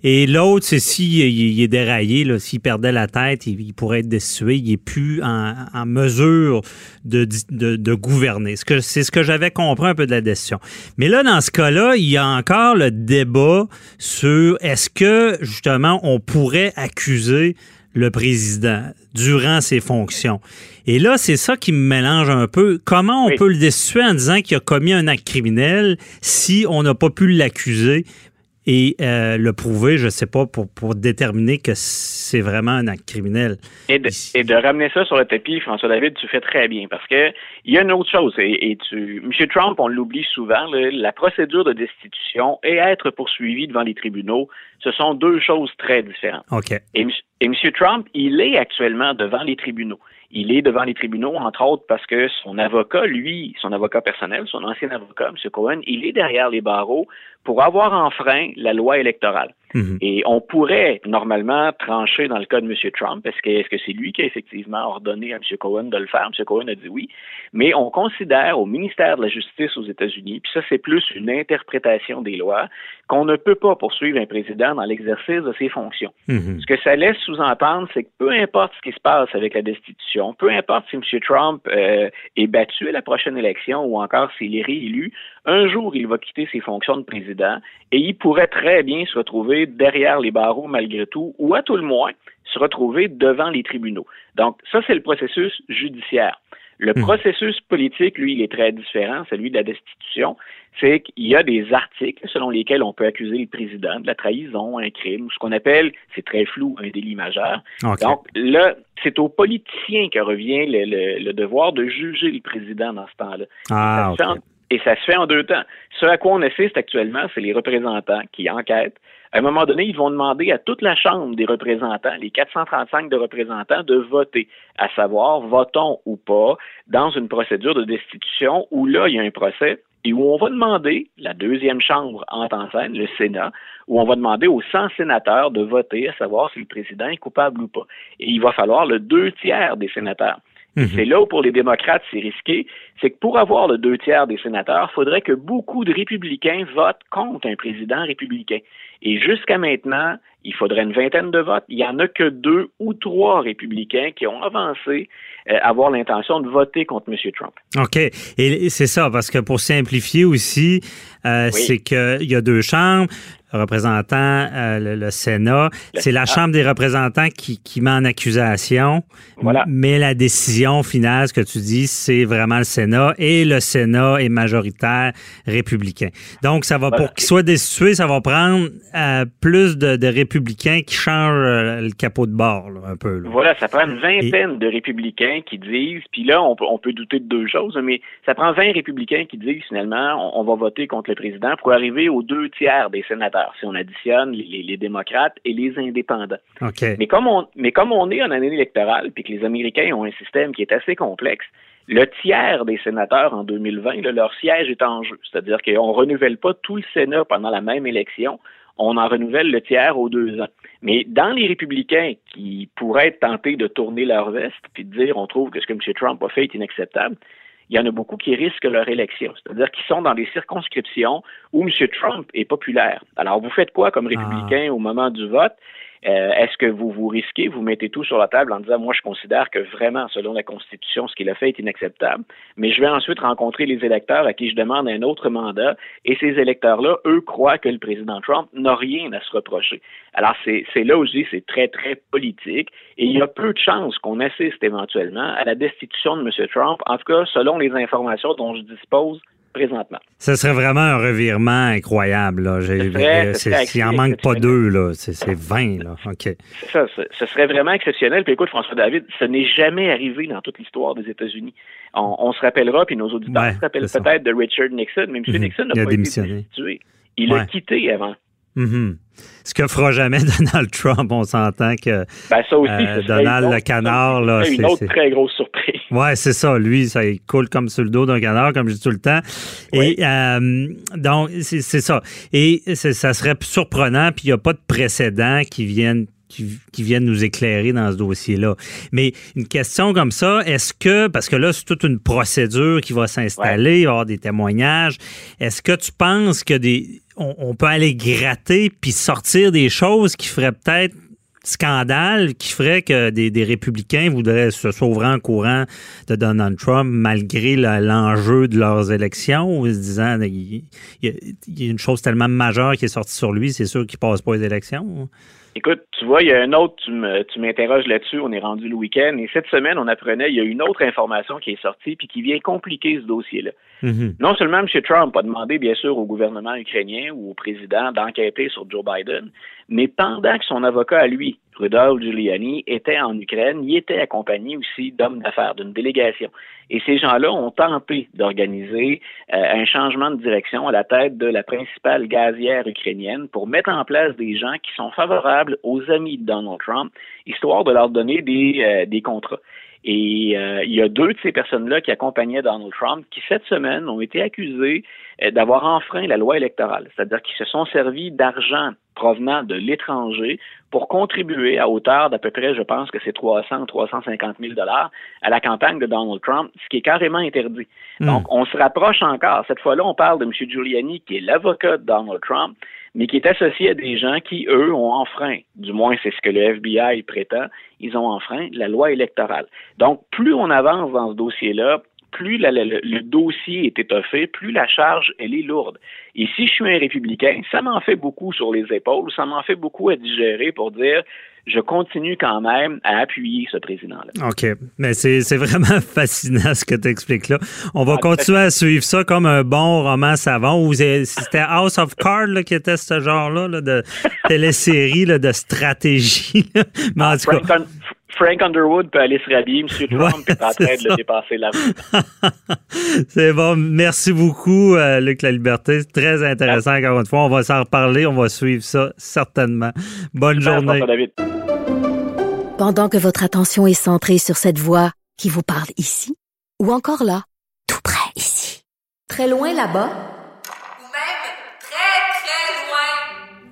Et l'autre, c'est s'il il est déraillé, s'il perdait la tête, il, il pourrait être destitué. Il n'est plus en, en mesure de, de, de gouverner. Ce que- C'est ce que j'avais compris un peu de la décision. Mais là, dans ce cas-là, il y a encore le débat sur est-ce que, justement, on pourrait accuser le président durant ses fonctions. Et là, c'est ça qui me mélange un peu. Comment on Oui. peut le destituer en disant qu'il a commis un acte criminel si on n'a pas pu l'accuser et euh, le prouver, je sais pas, pour, pour déterminer que c'est vraiment un acte criminel. Et de, et de ramener ça sur le tapis, François David, tu fais très bien parce que il y a une autre chose. Et, et tu, M. Trump, on l'oublie souvent, la procédure de destitution et être poursuivi devant les tribunaux, ce sont deux choses très différentes. OK. Et, et M. Trump, il est actuellement devant les tribunaux. Il est devant les tribunaux, entre autres, parce que son avocat, lui, son avocat personnel, son ancien avocat, M. Cohen, il est derrière les barreaux pour avoir enfreint la loi électorale. Mhm. Et on pourrait normalement trancher dans le cas de M. Trump. Est-ce que est-ce que c'est lui qui a effectivement ordonné à M. Cohen de le faire? M. Cohen a dit oui. Mais on considère au ministère de la Justice aux États-Unis, puis ça c'est plus une interprétation des lois, qu'on ne peut pas poursuivre un président dans l'exercice de ses fonctions. Mhm. Ce que ça laisse sous-entendre, c'est que peu importe ce qui se passe avec la destitution, peu importe si M. Trump euh, est battu à la prochaine élection ou encore s'il est réélu, un jour il va quitter ses fonctions de président et il pourrait très bien se retrouver derrière les barreaux malgré tout, ou à tout le moins se retrouver devant les tribunaux. Donc ça, c'est le processus judiciaire. Le processus politique, lui, il est très différent, celui de la destitution. C'est qu'il y a des articles selon lesquels on peut accuser le président de la trahison, un crime, ou ce qu'on appelle, c'est très flou, un délit majeur. Donc là, c'est aux politiciens que revient le, le- le devoir de juger le président dans ce temps-là. Ah, et ça se fait en deux temps. Ce à quoi on assiste actuellement, c'est les représentants qui enquêtent. À un moment donné, ils vont demander à toute la Chambre des représentants, les 435 de représentants, de voter, à savoir, votons ou pas, dans une procédure de destitution où là, il y a un procès et où on va demander, la deuxième chambre en scène, le Sénat, où on va demander aux 100 sénateurs de voter, à savoir si le président est coupable ou pas. Et il va falloir le deux tiers des sénateurs. Mhm. C'est là où pour les démocrates c'est risqué, c'est que pour avoir le deux tiers des sénateurs, il faudrait que beaucoup de républicains votent contre un président républicain. Et jusqu'à maintenant, il faudrait une vingtaine de votes. Il n'y en a que deux ou trois républicains qui ont avancé euh, avoir l'intention de voter contre M. Trump. OK. Et c'est ça, parce que pour simplifier aussi, euh, Oui. c'est qu'il y a deux chambres. Représentant, euh, le, le Sénat. C'est la. Chambre des représentants qui, qui met en accusation. Voilà. Mais la décision finale, ce que tu dis, c'est vraiment le Sénat et le Sénat est majoritaire républicain. Donc, ça va Voilà. pour qu'il soit destitué, ça va prendre euh, plus de, de républicains qui changent euh, le capot de bord, là, un peu. là. Voilà, ça prend une vingtaine de républicains qui disent, puis là, on peut, on peut douter de deux choses, mais ça prend 20 républicains qui disent finalement, on, on va voter contre le président pour arriver aux deux tiers des sénateurs, si on additionne les, démocrates et les indépendants. Mais comme on, mais comme on est en année électorale, puis que les Américains ont un système qui est assez complexe, le tiers des sénateurs en 2020, là, leur siège est en jeu. C'est-à-dire qu'on ne renouvelle pas tout le Sénat pendant la même élection, on en renouvelle le tiers aux deux ans. Mais dans les républicains qui pourraient être tentés de tourner leur veste puis de dire on trouve que ce que M. Trump a fait est inacceptable, il y en a beaucoup qui risquent leur élection. C'est-à-dire qu'ils sont dans des circonscriptions où M. Trump est populaire. Alors, vous faites quoi comme républicain au moment du vote? Euh, Est-ce que vous vous risquez, vous mettez tout sur la table en disant, moi, je considère que vraiment, selon la Constitution, ce qu'il a fait est inacceptable, mais je vais ensuite rencontrer les électeurs à qui je demande un autre mandat, et ces électeurs-là, eux, croient que le président Trump n'a rien à se reprocher. Alors, c'est là dis c'est très, très politique, et il y a peu de chances qu'on assiste éventuellement à la destitution de M. Trump, en tout cas, selon les informations dont je dispose présentement. Ce serait vraiment un revirement incroyable. Là. Serait- serait Il en manque pas deux, là. C'est c'est 20, là. OK. Ça, ce, serait vraiment exceptionnel. Puis écoute, François David, ce n'est jamais arrivé dans toute l'histoire des États-Unis. On, on se rappellera, puis nos auditeurs Ouais, se rappellent peut-être de Richard Nixon, mais M. Mhm. Nixon n'a pas été démissionné. destitué. Il a quitté avant. Mhm. Ce que fera jamais Donald Trump, on s'entend que Ben, ça aussi, Euh, Donald le canard, là, ce serait une c'est- autre c'est- très grosse surprise. Ouais, c'est ça. Lui, ça il coule comme sur le dos d'un canard, comme je dis tout le temps. Oui. Et euh, donc, c'est c'est ça. Et c'est- ça serait surprenant, puis il n'y a pas de précédent qui viennent qui, qui viennent nous éclairer dans ce dossier-là. Mais une question comme ça, est-ce que, parce que là, c'est toute une procédure qui va s'installer, il va y avoir des témoignages, est-ce que tu penses que des on, peut aller gratter puis sortir des choses qui feraient peut-être scandale qui ferait que des, républicains voudraient se sauver en courant de Donald Trump malgré le- l'enjeu de leurs élections ou se disant il, il y a, il y a une chose tellement majeure qui est sortie sur lui, c'est sûr qu'il passe pas les élections. Écoute, tu vois, il y a un autre, tu m'interroges là-dessus, on est rendu le week-end, et cette semaine, on apprenait, il y a une autre information qui est sortie, puis qui vient compliquer ce dossier-là. Mhm. Non seulement M. Trump a demandé, bien sûr, au gouvernement ukrainien ou au président d'enquêter sur Joe Biden, mais pendant que son avocat à lui, Rudolph Giuliani, était en Ukraine, il était accompagné aussi d'hommes d'affaires, d'une délégation. Et ces gens-là ont tenté d'organiser euh, un changement de direction à la tête de la principale gazière ukrainienne pour mettre en place des gens qui sont favorables aux amis de Donald Trump, histoire de leur donner des, euh, des contrats. Et euh, il y a deux de ces personnes-là qui accompagnaient Donald Trump qui, cette semaine, ont été accusés euh, d'avoir enfreint la loi électorale, c'est-à-dire qu'ils se sont servis d'argent provenant de l'étranger pour contribuer à hauteur d'à peu près, je pense que c'est 300 ou 350 000 dollars à la campagne de Donald Trump, ce qui est carrément interdit. Donc, on se rapproche encore. Cette fois-là, on parle de M. Giuliani, qui est l'avocat de Donald Trump, mais qui est associé à des gens qui, eux, ont enfreint, du moins c'est ce que le FBI prétend, ils ont enfreint la loi électorale. Donc, plus on avance dans ce dossier-là, plus la- la- le, le dossier est étoffé, plus la charge, elle est lourde. Et si je suis un républicain, ça m'en fait beaucoup sur les épaules, ça m'en fait beaucoup à digérer pour dire, je continue quand même à appuyer ce président-là. OK. Mais c'est vraiment fascinant ce que tu expliques là. On va Ah, continuer à suivre ça comme un bon roman savant. C'est- C'était House of Cards là, qui était ce genre-là là, de télésérie là, de stratégie. Mais en tout cas, Frank, Un- Frank Underwood peut aller se rhabiller, M. Trump est en train de ça. le dépasser là C'est bon. Merci beaucoup, euh, Luc La Liberté. C'est très intéressant, encore une fois. On va s'en reparler. On va suivre ça certainement. Bonne journée. David. Pendant que votre attention est centrée sur cette voix qui vous parle ici, ou encore là, tout près ici, très loin là-bas, Ou même très, très loin.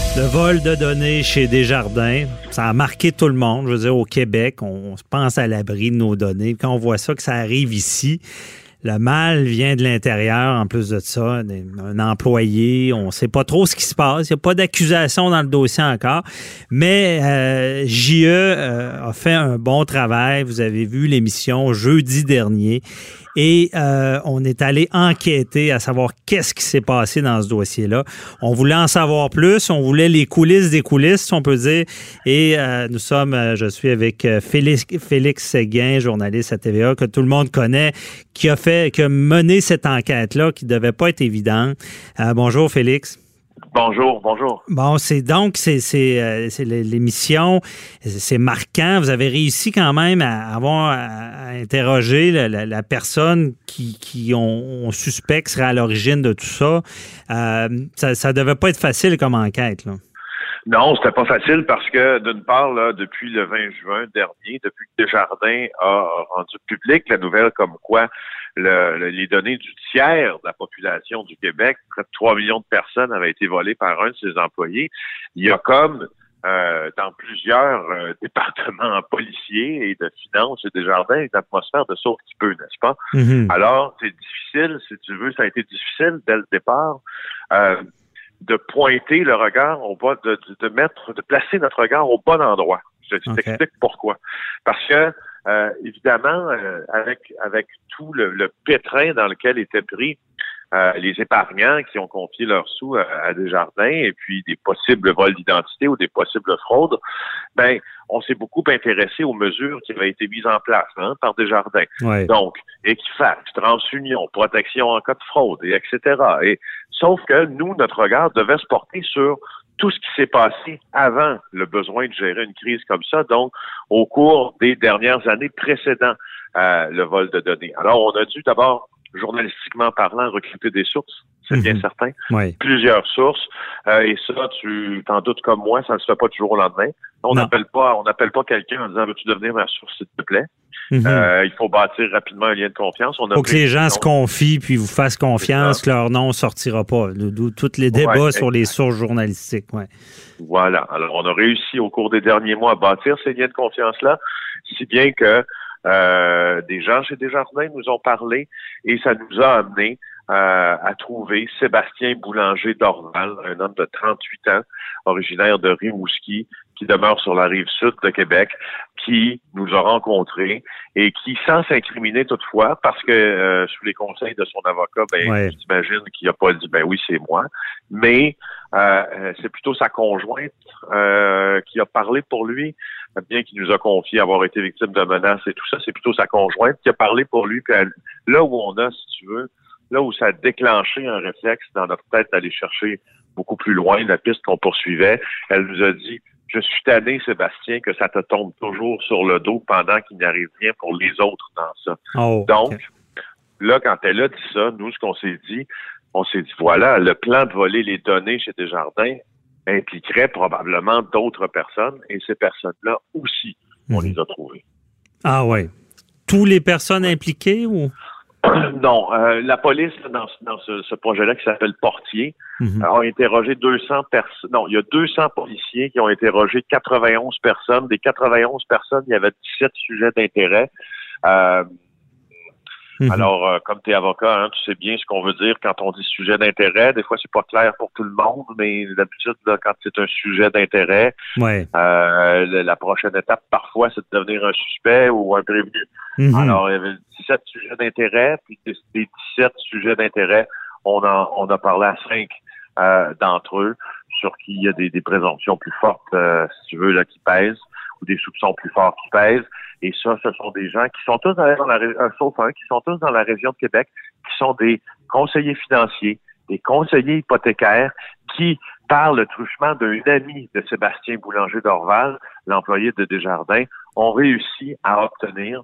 Le vol de données chez Desjardins, ça a marqué tout le monde. Je veux dire, au Québec, on se pense à l'abri de nos données. Quand on voit ça, que ça arrive ici, le mal vient de l'intérieur, en plus de ça, un employé, on ne sait pas trop ce qui se passe. Il n'y a pas d'accusation dans le dossier encore. Mais euh, JE euh, a fait un bon travail. Vous avez vu l'émission jeudi dernier. Et euh, on est allé enquêter à savoir qu'est-ce qui s'est passé dans ce dossier-là. On voulait en savoir plus. On voulait les coulisses des coulisses, si on peut dire. Et euh, nous sommes, euh, je suis avec euh, Félix, Félix Séguin, journaliste à TVA, que tout le monde connaît, qui a fait, qui a mené cette enquête-là, qui devait pas être évidente. Euh, bonjour, Félix. Bonjour, bonjour. Bon, c'est donc c'est c'est euh, c'est l'émission, c'est marquant. Vous avez réussi quand même à avoir à, interroger la, la- la personne qui qui on, on suspecte serait à l'origine de tout ça. Euh, ça. Ça devait pas être facile comme enquête là. Non, c'était pas facile parce que, d'une part, là, depuis le 20 juin dernier, depuis que Desjardins a rendu public la nouvelle comme quoi le- le- les données du tiers de la population du Québec, près de 3 millions de personnes, avaient été volées par un de ses employés, il y a comme euh, dans plusieurs euh, départements policiers et de finances et Desjardins, une atmosphère de saut petit peu, n'est-ce pas? Mhm. Alors, c'est difficile, si tu veux, ça a été difficile dès le départ euh, de pointer le regard au bas, de, de, de mettre, de placer notre regard au bon endroit. Je t'explique pourquoi. Parce que, euh, évidemment, euh, avec avec tout le, le pétrin dans lequel étaient pris euh, les épargnants qui ont confié leurs sous à, à Desjardins et puis des possibles vols d'identité ou des possibles fraudes, ben, on s'est beaucoup intéressé aux mesures qui avaient été mises en place hein, par Desjardins. Ouais. Donc, Equifax, TransUnion, protection en cas de fraude, et etc. Et, sauf que nous, notre regard devait se porter sur tout ce qui s'est passé avant le besoin de gérer une crise comme ça, donc au cours des dernières années précédant euh, le vol de données. Alors, on a dû d'abord, journalistiquement parlant, recruter des sources, c'est bien Mhm. certain, Ouais. plusieurs sources, euh, et ça, tu t'en doutes comme moi, ça ne se fait pas du jour au lendemain. On n'appelle pas, on n'appelle pas quelqu'un en disant veux-tu devenir ma source, s'il te plaît? Mhm. Euh, il faut bâtir rapidement un lien de confiance. On a Faut que les gens se confient puis vous fassent confiance que leur nom sortira pas. D'où tous les débats Ouais, sur les sources journalistiques. Ouais. Voilà. Alors, on a réussi au cours des derniers mois à bâtir ces liens de confiance-là, si bien que des gens chez Desjardins nous ont parlé et ça nous a amené euh, à trouver Sébastien Boulanger d'Orval, un homme de 38 ans, originaire de Rimouski, qui demeure sur la rive sud de Québec, qui nous a rencontrés et qui, sans s'incriminer toutefois, parce que euh, sous les conseils de son avocat, ben, Ouais. j'imagine qu'il n'a pas dit ben oui, c'est moi, mais euh, euh, c'est plutôt sa conjointe euh, qui a parlé pour lui, bien qu'il nous a confié avoir été victime de menaces et tout ça, c'est plutôt sa conjointe qui a parlé pour lui. Puis elle- là où on a, si tu veux, là où ça a déclenché un réflexe dans notre tête d'aller chercher beaucoup plus loin la piste qu'on poursuivait, elle nous a dit je suis tanné, Sébastien, que ça te tombe toujours sur le dos pendant qu'il n'arrive rien pour les autres dans ça. Oh, Donc, là, quand elle a dit ça, nous, ce qu'on s'est dit, on s'est dit, voilà, le plan de voler les données chez Desjardins impliquerait probablement d'autres personnes, et ces personnes-là aussi, on Mhm. les a trouvées. Ah ouais. Tous les personnes impliquées ou? non, euh, la police, dans, ce- dans ce, ce projet-là qui s'appelle Portier, Mhm. a interrogé 200 personnes. Non, il y a 200 policiers qui ont interrogé 91 personnes. Des 91 personnes, il y avait 17 sujets d'intérêt. Euh, Mhm. Alors, euh, comme tu es avocat, hein, tu sais bien ce qu'on veut dire quand on dit sujet d'intérêt. Des fois, c'est pas clair pour tout le monde, mais d'habitude, là, quand c'est un sujet d'intérêt, Ouais. euh, la prochaine étape, parfois, c'est de devenir un suspect ou un prévenu. Mhm. Alors, il y avait 17 sujets d'intérêt, puis des des 17 sujets d'intérêt, on, en, on a parlé à cinq euh, d'entre eux sur qui il y a des, des présomptions plus fortes, euh, si tu veux, là, qui pèsent, ou des soupçons plus forts qui pèsent. Et ça, ce sont des gens qui sont tous dans la, dans la ré- euh, sauf un, qui sont tous dans la région de Québec, qui sont des conseillers financiers, des conseillers hypothécaires, qui, par le truchement d'un ami de Sébastien Boulanger d'Orval, l'employé de Desjardins, ont réussi à obtenir,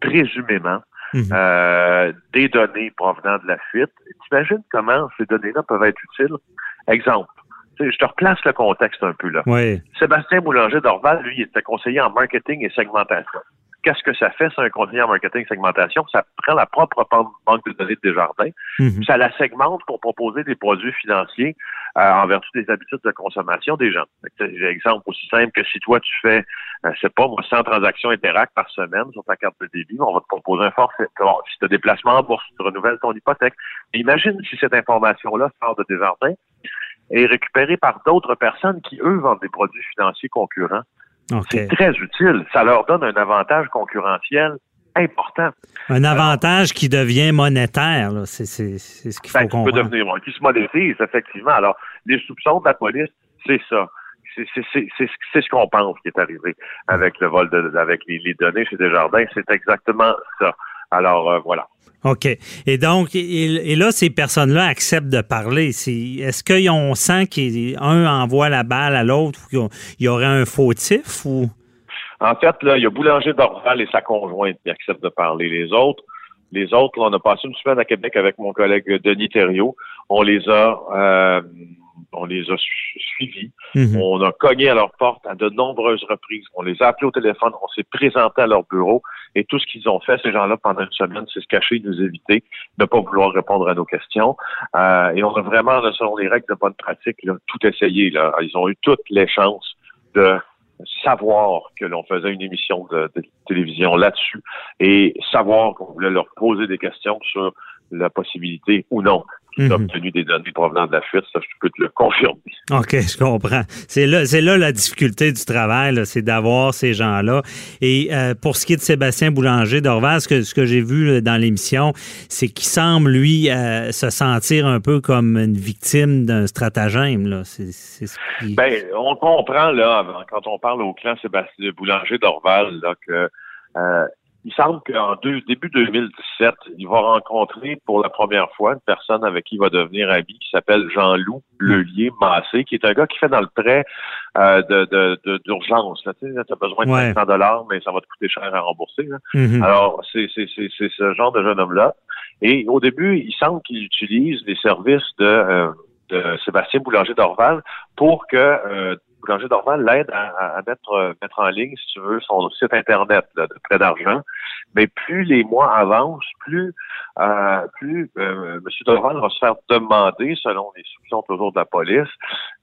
présumément, Mhm. euh, des données provenant de la fuite. T'imagines comment ces données-là peuvent être utiles? Exemple. Je te replace le contexte un peu là. Oui. Sébastien Boulanger d'Orval, lui, il était conseiller en marketing et segmentation. Qu'est-ce que ça fait, c'est un conseiller en marketing et segmentation? Ça prend la propre ban- banque de données de Desjardins, Mhm. ça la segmente pour proposer des produits financiers euh, en vertu des habitudes de consommation des gens. Exemple aussi simple que si toi, tu fais, euh, je sais pas, moi, 100 transactions Interact par semaine sur ta carte de débit, on va te proposer un forfait. Bon, si tu as des placements en bourse, tu renouvelles ton hypothèque. Mais imagine si cette information-là sort de Desjardins est récupérée par d'autres personnes qui, eux, vendent des produits financiers concurrents. OK. C'est très utile. Ça leur donne un avantage concurrentiel important. Un avantage qui devient monétaire, là. C'est c'est- c'est ce qu'il faut Ben, qui peut comprendre. devenir, qui se monétise, effectivement. Alors, les soupçons de la police, c'est ça. C'est c'est- c'est- c'est- c'est ce qu'on pense qui est arrivé avec le vol de, avec les, les données chez Desjardins. C'est exactement ça. Alors, euh, voilà. OK. Et donc, et, et là, ces personnes-là acceptent de parler. Est-ce qu'on sent qu'un envoie la balle à l'autre ou qu'il y aurait un fautif ou? En fait, là, il y a Boulanger d'Orval et sa conjointe qui acceptent de parler. Les autres, les autres, là, on a passé une semaine à Québec avec mon collègue Denis Thériault. On les a, euh, on les a su- suivis. Mhm. On a cogné à leur porte à de nombreuses reprises. On les a appelés au téléphone. On s'est présenté à leur bureau. Et tout ce qu'ils ont fait, ces gens-là, pendant une semaine, c'est se cacher, nous éviter, ne pas vouloir répondre à nos questions. Euh, et on a vraiment, selon les règles de bonne pratique, là, tout essayé. Là. Ils ont eu toutes les chances de savoir que l'on faisait une émission de, télévision là-dessus et savoir qu'on voulait leur poser des questions sur la possibilité ou non aient Mhm. obtenu des données provenant de la fuite. Ça, je peux te le confirmer. OK, je comprends. C'est là, c'est là la difficulté du travail, c'est d'avoir ces gens-là. Et euh, pour ce qui est de Sébastien Boulanger d'Orval, ce que, ce que j'ai vu là, dans l'émission, c'est qu'il semble, lui, euh, se sentir un peu comme une victime d'un stratagème. Là. Ce qui... Ben, on comprend, là, quand on parle au clan Sébastien Boulanger d'Orval, là, que euh, il semble qu'en deux- début 2017, il va rencontrer pour la première fois une personne avec qui il va devenir ami qui s'appelle Jean-Loup Lelier Massé, qui est un gars qui fait dans le prêt euh, de, de, de- d'urgence. Tu as besoin de Ouais. 500 dollars, mais ça va te coûter cher à rembourser. là. Mhm. Alors, c'est, ce genre de jeune homme-là. Et au début, il semble qu'il utilise les services de, euh, de Sébastien Boulanger d'Orval pour que euh, Boulanger d'Orval l'aide à, à- à mettre, euh, mettre en ligne, si tu veux, son site Internet là, de prêt d'argent. Mais plus les mois avancent, plus, euh, plus euh, M. Dorval va se faire demander, selon les soupçons toujours de la police,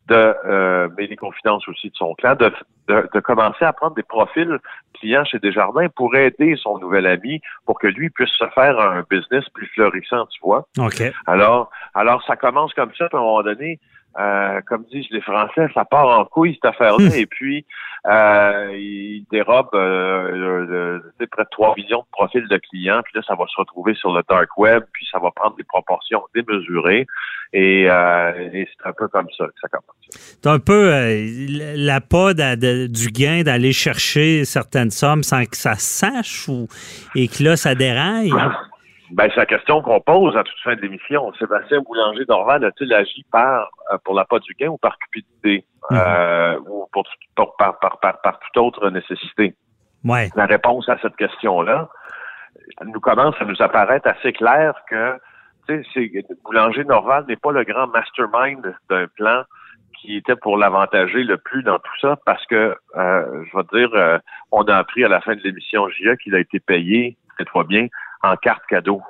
de, euh, mais les confidences aussi de son clan, de, de, de commencer à prendre des profils clients chez Desjardins pour aider son nouvel ami pour que lui puisse se faire un business plus florissant, tu vois. OK. Alors, alors ça commence comme ça, puis à un moment donné, euh, comme disent les Français, ça part en couille cette affaire-là, et puis euh, il dérobe euh, sais, près de 3 millions de profils de clients, puis là, ça va se retrouver sur le dark web, puis ça va prendre des proportions démesurées, et, euh, et c'est un peu comme ça que ça commence. C'est un peu euh, la de- du gain d'aller chercher certaines sommes sans que ça sache ou, et que là, ça déraille. Ben, c'est la question qu'on pose à toute fin de l'émission. Sébastien Boulanger d'Orval a-t-il agi par euh, pour la pas du gain ou par cupidité? Euh, ou pour, pour- par, par, par, par toute autre nécessité? Ouais. La réponse à cette question-là nous commence à nous apparaître assez clair que tu sais, c'est- Boulanger d'Orval n'est pas le grand mastermind d'un plan qui était pour l'avantager le plus dans tout ça parce que, euh, je vais te dire, euh, on a appris à la fin de l'émission JA qu'il a été payé, fois bien, en carte cadeau.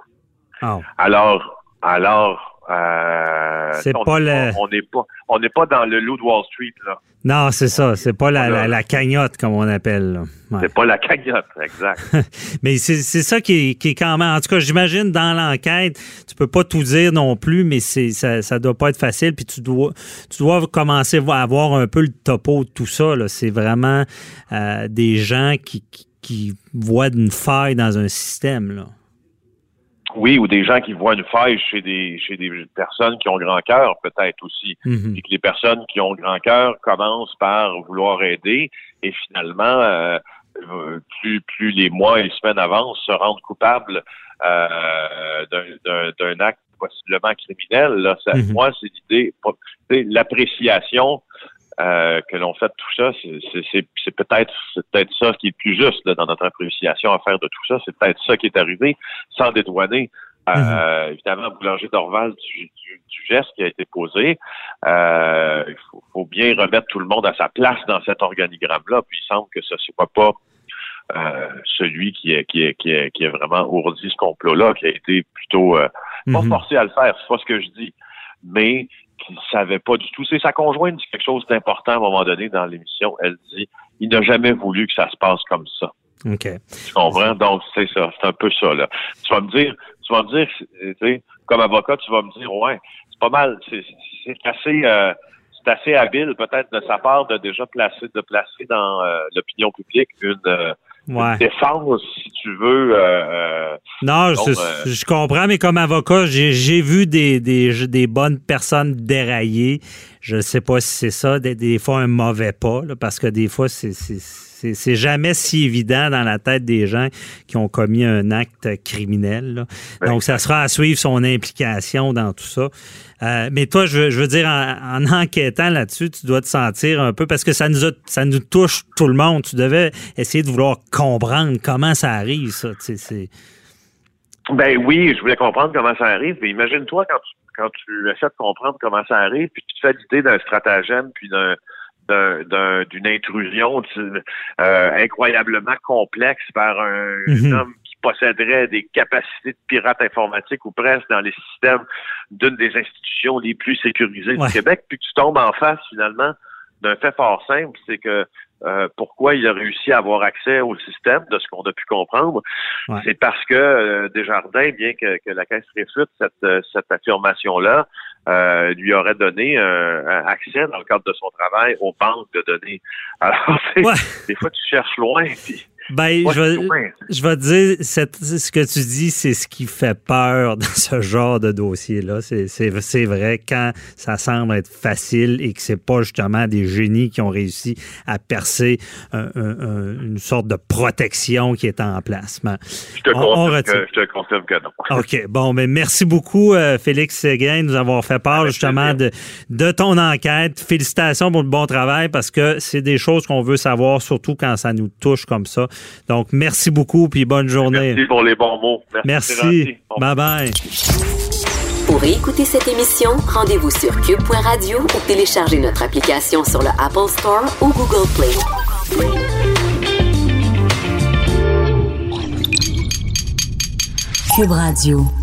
Oh. Alors, alors, euh, C'est on pas n'est le- on n'est pas, on n'est pas dans le loup de Wall Street là. Non, c'est ça. C'est pas la, la, la cagnotte, comme on appelle. Ouais. C'est pas la cagnotte, exact. mais c'est c'est ça qui est, qui est quand même. En tout cas, j'imagine dans l'enquête, tu peux pas tout dire non plus, mais c'est ça, ça doit pas être facile. Puis tu dois, tu dois commencer à avoir un peu le topo de tout ça. là. C'est vraiment euh, des gens qui, qui, qui voient une faille dans un système. Là. Oui, ou des gens qui voient une faille chez des chez des personnes qui ont grand cœur, peut-être aussi. Mhm. Puis que les personnes qui ont grand cœur commencent par vouloir aider et finalement, euh, plus plus les mois et les semaines avancent, se rendent coupables euh, d'un- acte possiblement criminel. Là, Ça- Mhm. Moi, c'est l'idée, l'appréciation euh, que l'on fait tout ça, c'est peut-être peut-être ça qui est plus juste dans notre appréciation à faire de tout ça. C'est peut-être ça qui est arrivé sans dédouaner. Euh, mm-hmm. Évidemment, Boulanger d'Orval du, du, geste qui a été posé. Euh, il faut, bien remettre tout le monde à sa place dans cet organigramme-là. Puis il semble que ce soit pas euh, celui qui est, qui est, qui est, qui est vraiment ourdi ce complot-là, qui a été plutôt pas mm-hmm. forcé à le faire, c'est pas ce que je dis, mais qui ne savait pas du tout. C'est sa conjointe dit quelque chose d'important à un moment donné dans l'émission. Elle dit il n'a jamais voulu que ça se passe comme ça. OK. Tu comprends? Donc, c'est ça. C'est un peu ça, là. Tu vas me dire, tu vas me dire, tu sais, comme avocat, tu vas me dire, ouais, c'est pas mal, c'est assez, euh, c'est assez habile, peut-être, de sa part, de déjà placer, de placer dans euh, l'opinion publique une, euh, ouais. défense, si tu veux. Euh, non, je, je, comprends, mais comme avocat, j'ai vu des, des, des, bonnes personnes dérailler. Je ne sais pas si c'est ça, des, des, fois un mauvais pas, là, parce que des fois, c'est c'est jamais si évident dans la tête des gens qui ont commis un acte criminel. Donc, ça sera à suivre son implication dans tout ça. Euh, mais toi, je, veux dire, en, enquêtant là-dessus, tu dois te sentir un peu, parce que ça nous, ça nous touche tout le monde. Tu devais essayer de vouloir comprendre comment ça arrive, ça. Ben oui, je voulais comprendre comment ça arrive. Mais imagine-toi quand tu, quand tu essaies de comprendre comment ça arrive, puis tu te fais l'idée d'un stratagème, puis d'un d'une intrusion euh, incroyablement complexe par un, mhm. homme qui posséderait des capacités de pirate informatique ou presque dans les systèmes d'une des institutions les plus sécurisées du Québec, puis tu tombes en face finalement d'un fait fort simple, c'est que euh, pourquoi il a réussi à avoir accès au système, de ce qu'on a pu comprendre, c'est parce que euh, Desjardins, bien que, que, la Caisse réfute cette, euh, cette affirmation-là, euh, lui aurait donné un accès dans le cadre de son travail aux banques de données. Alors, des fois, tu cherches loin, puis ben, je, vais, je vais te dire, ce que tu dis, c'est ce qui fait peur dans ce genre de dossier-là. C'est vrai quand ça semble être facile et que c'est pas justement des génies qui ont réussi à percer une sorte de protection qui est en place. je, te confirme que, non. OK. Bon, mais merci beaucoup, euh, Félix Séguin, de nous avoir fait part justement de, de ton enquête. Félicitations pour le bon travail parce que c'est des choses qu'on veut savoir, surtout quand ça nous touche comme ça. Donc, merci beaucoup, puis bonne journée. Merci pour les bons mots. Merci. Bye-bye. Pour écouter cette émission, rendez-vous sur cube.radio ou téléchargez notre application sur le Apple Store ou Google Play. Cube Radio.